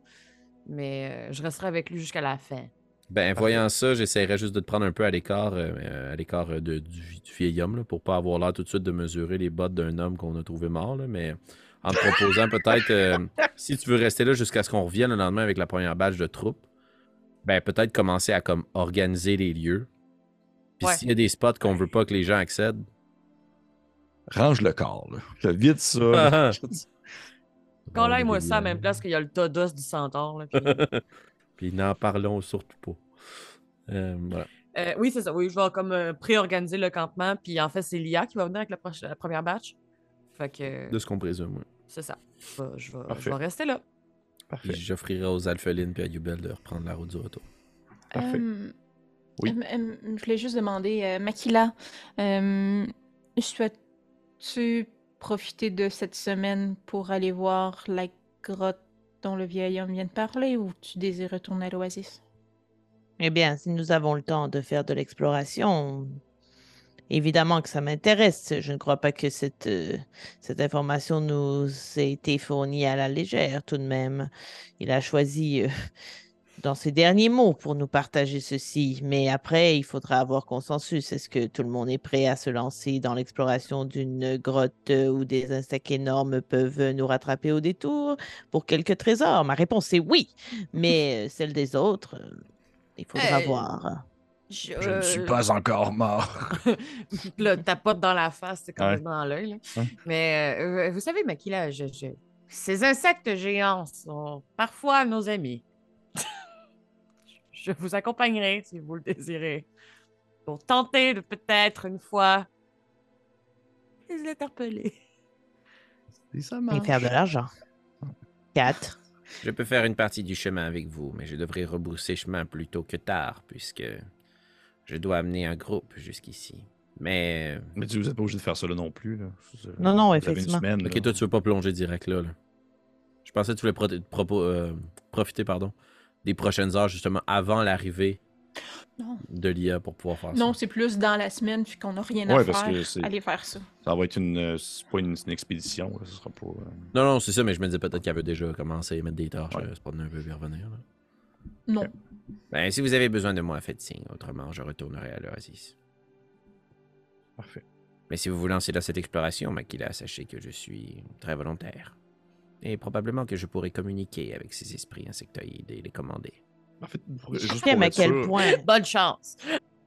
Mais euh, je resterai avec lui jusqu'à la fin. Ben, voyant ça, j'essaierais juste de te prendre un peu à l'écart, euh, euh, à l'écart de- du, du vieil homme, là, pour pas avoir l'air tout de suite de mesurer les bottes d'un homme qu'on a trouvé mort, là, mais en te proposant peut-être, euh, si tu veux rester là jusqu'à ce qu'on revienne le lendemain avec la première badge de troupe, ben peut-être commencer à comme organiser les lieux. Puis Ouais. s'il y a des spots qu'on veut pas que les gens accèdent, Range le corps, là. Vite ça. Quand là, on moi est ça à la même place qu'il y a le tas d'os du centaure. Là, puis- Puis n'en parlons surtout pas. Euh, voilà. Euh, oui, c'est ça. Oui, je vais comme euh, pré-organiser le campement. Puis en fait, c'est Lia qui va venir avec la, première batch. Fait que De ce qu'on présume, oui. c'est ça. Je vais, je vais- je Parfait. vais rester là. Puis Parfait. j'offrirai aux Alphelines puis à Yubel de reprendre la route du retour. Parfait. Euh, Oui. euh, euh, je voulais juste demander, euh, Makila, euh, souhaites-tu profiter de cette semaine pour aller voir la grotte dont le vieil homme vient de parler ou tu désires retourner à l'oasis? Eh bien, si nous avons le temps de faire de l'exploration, évidemment que ça m'intéresse. Je ne crois pas que cette, euh, cette information nous ait été fournie à la légère tout de même. Il a choisi euh, dans ses derniers mots pour nous partager ceci. Mais après, il faudra avoir consensus. Est-ce que tout le monde est prêt à se lancer dans l'exploration d'une grotte euh, où des insectes énormes peuvent nous rattraper au détour pour quelques trésors? Ma réponse est oui. Mais euh, celle des autres, euh, il faudra Hey. voir. Je, Je ne suis pas encore mort. Là, tapote dans la face, c'est Ouais. complètement dans l'œil. Ouais. Mais euh, vous savez, Makila, je, je- ces insectes géants sont parfois nos amis. je vous accompagnerai si vous le désirez. Pour tenter de peut-être une fois les interpeller. Et ça Et faire de l'argent. Quatre. Je peux faire une partie du chemin avec vous, mais je devrais rebrousser chemin plus tôt que tard, puisque je dois amener un groupe jusqu'ici. Mais Mais tu vous êtes pas obligé de faire ça là non plus. Là. Non, non, Vous effectivement. Une semaine, Ok, toi, tu veux pas plonger direct là. là. Je pensais que tu voulais pro- euh, profiter pardon, des prochaines heures, justement, avant l'arrivée Non. de l'IA pour pouvoir faire Non, ça. c'est plus dans la semaine, puis qu'on n'a rien Ouais, à parce faire. que c'est- Aller faire ça. Ça va être une. euh, C'est pas une, expédition. Là. Ce sera pas. euh, Non, non, c'est ça, mais je me disais peut-être qu'elle avait déjà commencé à mettre des tâches, Ouais. euh, se promener un peu et revenir. là. Non. ben, si vous avez besoin de moi, faites signe. Autrement, je retournerai à l'Oasis. Parfait. Mais si vous vous lancez dans cette exploration, Makila, sachez que je suis très volontaire. Et probablement que je pourrai communiquer avec ces esprits insectoïdes et les commander. En fait, J'aime à quel sûr- point. Bonne chance!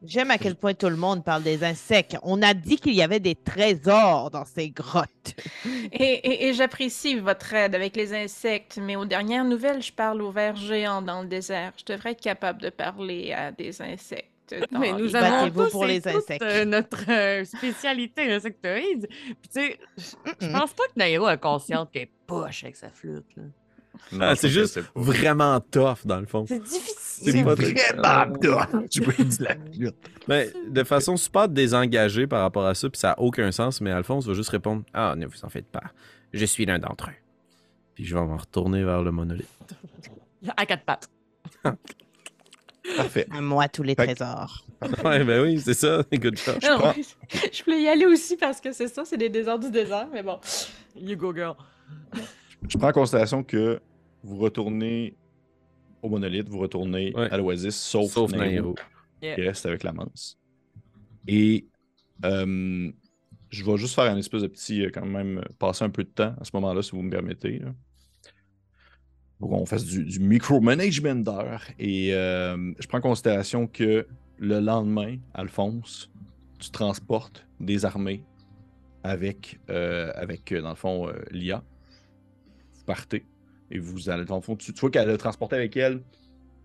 J'aime à quel point tout le monde parle des insectes. On a dit qu'il y avait des trésors dans ces grottes. Et, et- et j'apprécie votre aide avec les insectes, mais aux dernières nouvelles, je parle aux vers géants dans le désert. Je devrais être capable de parler à des insectes. Dans Mais nous avons tous pour les toutes, insectes. euh, notre euh, spécialité insectoïde. Puis tu sais, je je pense pas que Nairo est consciente qu'elle est poche avec sa flûte. là. Non, Ah, c'est juste c'est vraiment tough, dans le fond. C'est C'est difficile. pas vraiment tough. Tu peux dire la flûte. Mais de façon super désengagée par rapport à ça, puis ça n'a aucun sens, mais Alphonse va juste répondre Ah, ne vous en faites pas. Je suis l'un d'entre eux. Puis je vais m'en retourner vers le monolithe. À quatre pattes. Parfait. À moi, tous les Fait trésors. ouais, ben oui, c'est ça. Good job. Non, prends- je voulais y aller aussi parce que c'est ça, c'est des déserts du désert, mais bon. You go, girl. Je prends en considération que vous retournez au monolithe, vous retournez Ouais. à l'Oasis, sauf, Sauf Nairo, Nairo. qui reste avec la manse. Et euh, je vais juste faire un espèce de petit, euh, quand même, euh, passer un peu de temps à ce moment-là, si vous me permettez. là. Pour qu'on fasse du, micromanagement d'heures. Et euh, je prends en considération que le lendemain, Alphonse, tu transportes des armées avec, euh, avec euh, dans le fond, l'IA. Vous partez. Et vous allez, dans le fond, tu, vois qu'elle a transporté avec elle.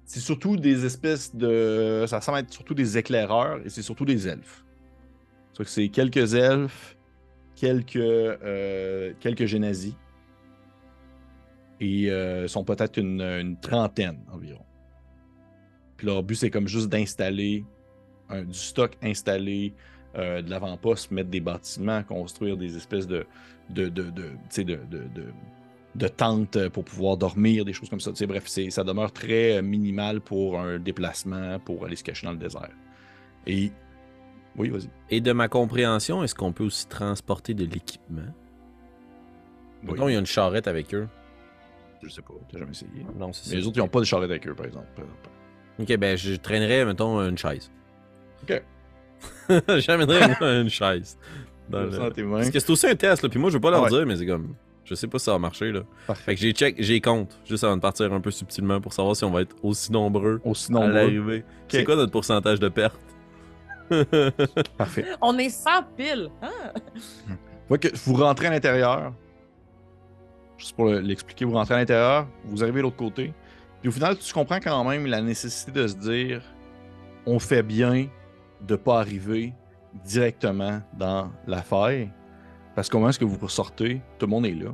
C'est surtout des espèces de. Ça semble être surtout des éclaireurs et c'est surtout des elfes. C'est que c'est quelques elfes, quelques, quelques. Et euh, sont peut-être une, une trentaine environ. Puis leur but, c'est comme juste d'installer du stock installé, euh, de l'avant-poste, mettre des bâtiments, construire des espèces de, de, de, de, de, de, tentes pour pouvoir dormir, des choses comme ça. Bref, ça demeure très euh, minimal pour un déplacement, pour aller se cacher dans le désert. Et. Oui, vas-y. Et de ma compréhension, est-ce qu'on peut aussi transporter de l'équipement? Oui. Il y a une charrette avec eux. Je sais pas, t'as jamais essayé. Non, c'est Mais les autres, ils n'ont pas de charrette avec eux, par exemple. par exemple. Ok, ben je traînerais, mettons, une chaise. Ok. J'amènerais une, une chaise. Dans Je le- le sens à tes mains. Parce que c'est aussi un test, là. Puis moi, je veux pas leur Ah ouais. dire, mais c'est comme. Je sais pas si ça va marcher, là. Parfait. Fait que j'ai check, j'ai compte, juste avant de partir un peu subtilement pour savoir si on va être aussi nombreux Aussi à nombreux. l'arrivée. C'est quoi notre pourcentage de perte? Parfait. On est 100 piles. Faut que vous rentrez à l'intérieur. Juste pour le- l'expliquer, vous rentrez à l'intérieur, vous arrivez de l'autre côté. Puis au final, tu comprends quand même la nécessité de se dire on fait bien de pas arriver directement dans la faille. Parce comment est-ce que vous ressortez Tout le monde est là.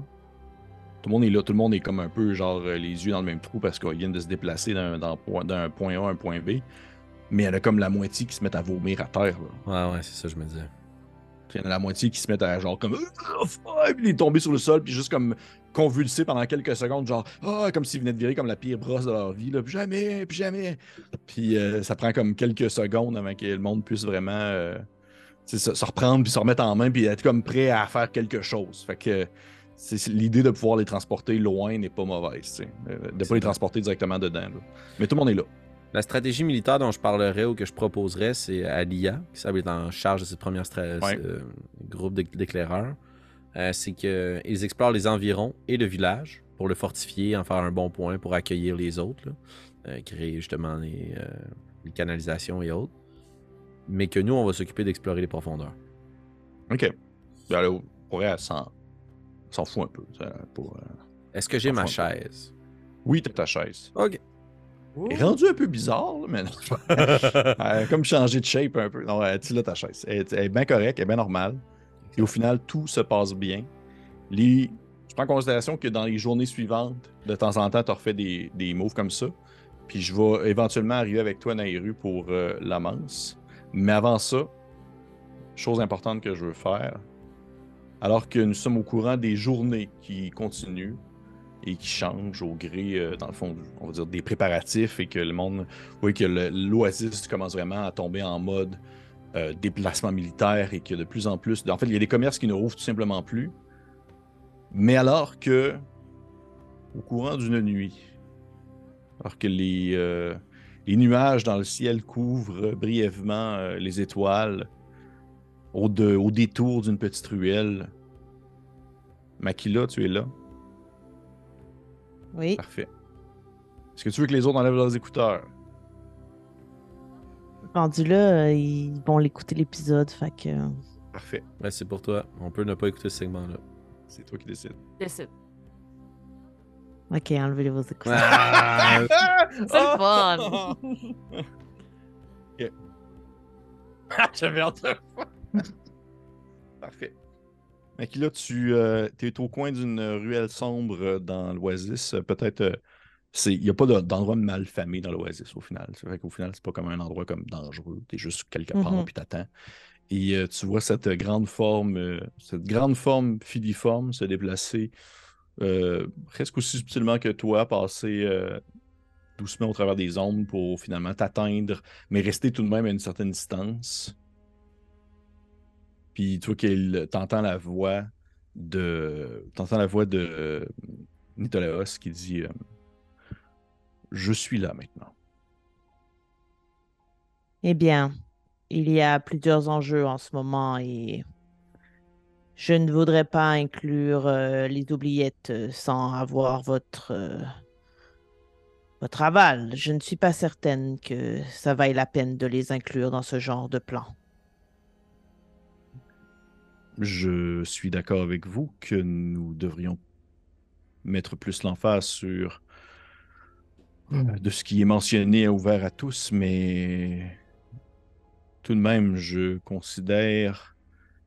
Tout le monde est là. Tout le monde est comme un peu genre euh, les yeux dans le même trou parce qu'ils viennent de se déplacer d'un d'un point, d'un point A à un point B. Mais il y en a comme la moitié qui se mettent à vomir à terre. là. Ouais, ouais, c'est ça, je me disais. Il y en a la moitié qui se mettent à genre comme. Ah, il est tombé sur le sol, puis juste comme convulsé pendant quelques secondes, genre, ah, comme s'ils venaient de virer comme la pire brosse de leur vie, là, puis jamais, puis jamais. Puis euh, ça prend comme quelques secondes avant que le monde puisse vraiment euh, se, reprendre, puis se remettre en main, puis être comme prêt à faire quelque chose. Fait que l'idée de pouvoir les transporter loin n'est pas mauvaise, euh, de C'est pas les transporter directement dedans. Mais tout le monde est là. La stratégie militaire dont je parlerais ou que je proposerais, c'est à l'IA, qui semble être en charge de cette première Ouais. euh, groupe d'éc- d'éclaireurs. Euh, c'est qu'ils explorent les environs et le village pour le fortifier, en faire un bon point pour accueillir les autres, là. Euh, créer justement les, les canalisations et autres. Mais que nous, on va s'occuper d'explorer les profondeurs. OK. Ben elle, elle s'en s'en fout un peu. ça, Pour, euh, Est-ce que j'ai ma chaise? Oui, t'as ta chaise. Ok. Rendue un peu bizarre, là, mais non. Elle a comme changé de shape un peu. Non, elle- tu l'as ta chaise. Elle, est- elle est bien correcte, elle est bien normale. Et au final, tout se passe bien. Les... Je prends en considération que dans les journées suivantes, de temps en temps, tu refais des, des moves comme ça. Puis je vais éventuellement arriver avec toi, Nairu, pour euh, l'amance. Mais avant ça, chose importante que je veux faire, alors que nous sommes au courant des journées qui continuent et qui changent au gré, euh, dans le fond, on va dire des préparatifs et que le monde, oui, que l'Oasis commence vraiment à tomber en mode euh, déplacement militaire et que de plus en plus, en fait, il y a des commerces qui ne rouvrent tout simplement plus. Mais alors que, au courant d'une nuit, alors que les, euh, nuages dans le ciel couvrent brièvement les étoiles, au détour d'une petite ruelle, Makila, tu es là? Oui. Parfait. Est-ce que tu veux que les autres enlèvent leurs écouteurs? Rendu là, euh, ils vont l'écouter l'épisode, fait que. Parfait. Ouais, c'est pour toi. On peut ne pas écouter ce segment-là. C'est toi qui décides. Décide. Ok, enlevez vos écouteurs. Ah, C'est le fun. Ok. Ah, J'avais hâte de Parfait. Makila, tu es au coin d'une ruelle sombre euh, dans l'Oasis. Euh, Peut-être. euh, Il n'y a pas de- d'endroit mal famé dans l'Oasis au final. C'est vrai qu'au final, c'est pas comme un endroit comme dangereux. Tu es juste quelque part Mhm. puis t'attends. Et euh, tu vois cette grande forme, euh, cette grande forme filiforme se déplacer euh, presque aussi subtilement que toi, passer euh, doucement au travers des ombres pour finalement t'atteindre, mais rester tout de même à une certaine distance. Puis tu vois qu'il t'entend la voix de. T'entends la voix de euh, qui dit euh, Je suis là maintenant. Eh bien, il y a plusieurs enjeux en ce moment et je ne voudrais pas inclure euh, les oubliettes sans avoir votre, votre aval. Je ne suis pas certaine que ça vaille la peine de les inclure dans ce genre de plan. Je suis d'accord avec vous que nous devrions mettre plus l'emphase sur euh, de ce qui est mentionné et ouvert à tous, mais tout de même, je considère,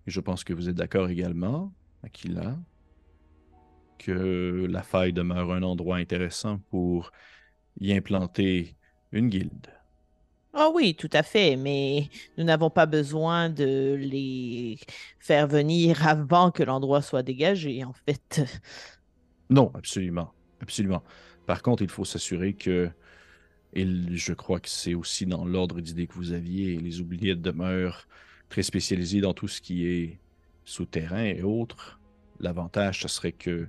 et je pense que vous êtes d'accord également, Aquila, que la faille demeure un endroit intéressant pour y implanter une guilde. Ah oui, tout à fait, mais nous n'avons pas besoin de les faire venir avant que l'endroit soit dégagé, en fait. Non, absolument. Absolument. Par contre, il faut s'assurer que, et je crois que c'est aussi dans l'ordre d'idées que vous aviez, les oubliettes demeurent très spécialisés dans tout ce qui est souterrain et autres. L'avantage, ce serait que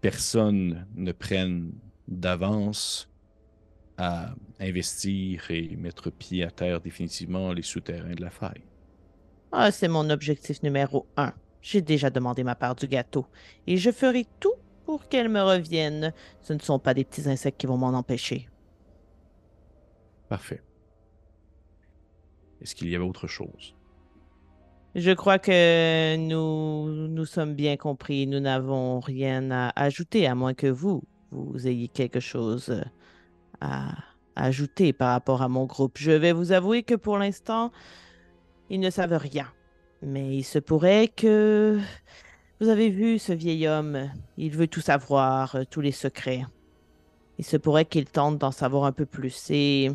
personne ne prenne d'avance à investir et mettre pied à terre définitivement les souterrains de la faille. Ah, c'est mon objectif numéro un. J'ai déjà demandé ma part du gâteau et je ferai tout pour qu'elle me revienne. Ce ne sont pas des petits insectes qui vont m'en empêcher. Parfait. Est-ce qu'il y avait autre chose? Je crois que nous nous sommes bien compris. Nous n'avons rien à ajouter, à moins que vous, vous ayez quelque chose euh, à ajouter par rapport à mon groupe. Je vais vous avouer que pour l'instant, ils ne savent rien. Mais il se pourrait que... Vous avez vu ce vieil homme, il veut tout savoir, euh, tous les secrets. Il se pourrait qu'il tente d'en savoir un peu plus et...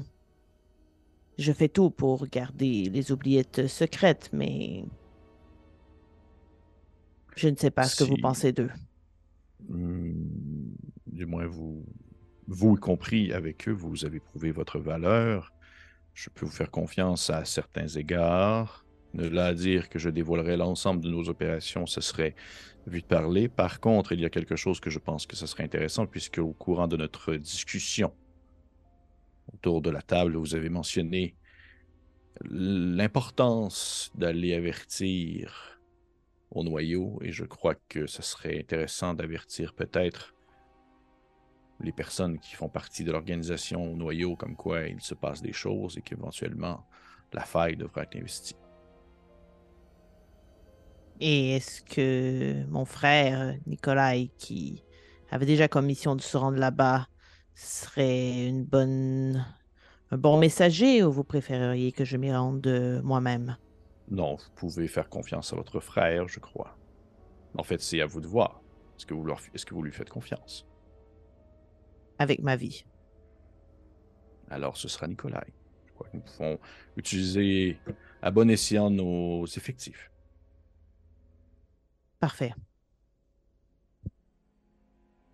Je fais tout pour garder les oubliettes secrètes, mais Je ne sais pas ce que vous pensez d'eux. Hmm, du moins, vous, vous y compris avec eux, vous avez prouvé votre valeur. Je peux vous faire confiance à certains égards. De là à dire que je dévoilerai l'ensemble de nos opérations, ce serait vu de parler. Par contre, il y a quelque chose que je pense que ce serait intéressant, puisque au courant de notre discussion autour de la table, vous avez mentionné l'importance d'aller avertir au noyau, et je crois que ce serait intéressant d'avertir peut-être les personnes qui font partie de l'organisation au noyau, comme quoi il se passe des choses et qu'éventuellement la faille devrait être investie. Et est-ce que mon frère, Nikolai, qui avait déjà comme mission de se rendre là-bas, serait une bonne... un bon messager ou vous préféreriez que je m'y rende moi-même? Non, vous pouvez faire confiance à votre frère, je crois. En fait, c'est à vous de voir. Est-ce que vous, leur- est-ce que vous lui faites confiance? Avec ma vie. Alors, ce sera Nikolai. Je crois que nous pouvons utiliser à bon escient nos effectifs. Parfait.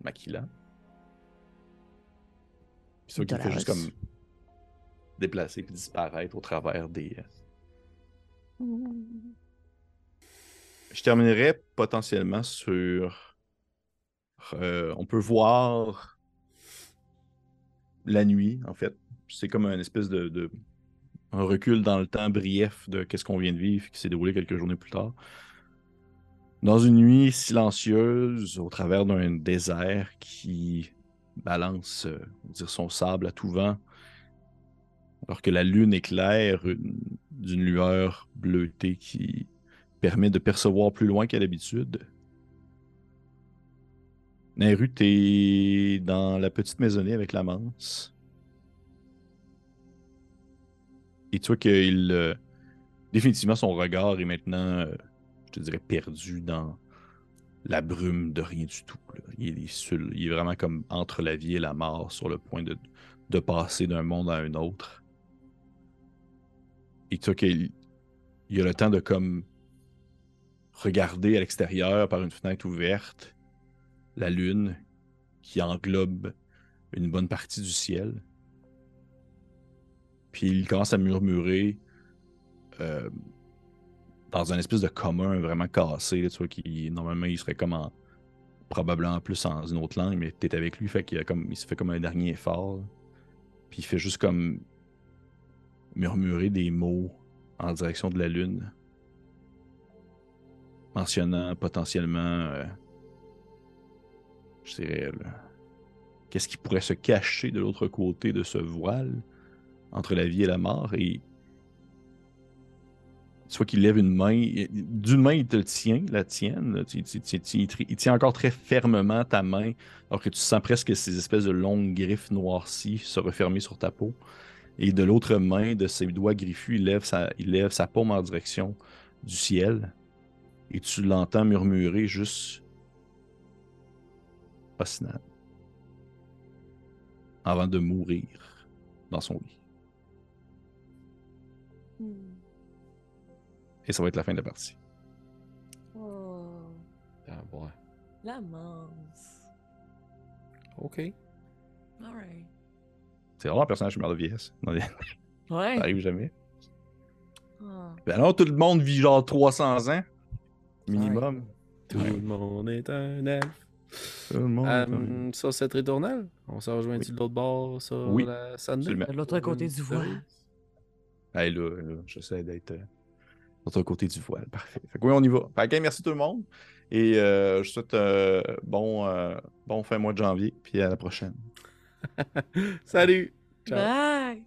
Makila. Puis ça qui fait juste comme déplacer puis disparaître au travers des. euh, Je terminerai potentiellement sur. euh, on peut voir la nuit, en fait. C'est comme un espèce de, un recul dans le temps brief de qu'est-ce qu'on vient de vivre qui s'est déroulé quelques journées plus tard. Dans une nuit silencieuse, au travers d'un désert qui balance euh, son sable à tout vent, alors que la lune éclaire une- d'une lueur bleutée qui permet de percevoir plus loin qu'à l'habitude. Nairu, t'es dans la petite maisonnée avec la manse. Et tu vois qu'il. euh, définitivement, son regard est maintenant, euh, je te dirais, perdu dans la brume de rien du tout. Il, est sur- il vraiment comme entre la vie et la mort, sur le point de, passer d'un monde à un autre. Et tu vois qu'il il a le temps de comme regarder à l'extérieur par une fenêtre ouverte la lune qui englobe une bonne partie du ciel. Puis il commence à murmurer euh, dans un espèce de commun vraiment cassé, tu vois, qui normalement il serait comme en probablement plus en une autre langue, mais t'es avec lui, fait qu'il comme il se fait comme un dernier effort. Puis il fait juste comme murmurer des mots en direction de la lune, mentionnant potentiellement, euh, je dirais, là, qu'est-ce qui pourrait se cacher de l'autre côté de ce voile entre la vie et la mort? Et vois qu'il lève une main, d'une main il te tient, la tienne, il tient encore très fermement ta main, alors que tu sens presque ces espèces de longues griffes noircies se refermer sur ta peau. Et de l'autre main, de ses doigts griffus, il lève sa, il lève sa paume en direction du ciel. Et tu l'entends murmurer juste Osnan. Avant de mourir dans son lit. Et ça va être la fin de la partie. Oh, Ah, ouais. la manse. OK. Alright. C'est vraiment un personnage qui meurt de vieillesse. Non, Ouais. Ça arrive jamais. Ah. Ben non, tout le monde vit genre 300 ans. Minimum. Tout le monde est un elfe. Monde. Euh, sur cette ritournelle, on se rejoint-tu de l'autre bord sur Oui, la Sunday? De l'autre côté du voile. Hey, là, là, j'essaie d'être euh, de l'autre côté du voile. Parfait. Fait que oui, on y va. Fait que, merci tout le monde. Et euh, je souhaite euh, bon, euh, bon fin mois de janvier. Puis à la prochaine. Salut! Ciao! Bye!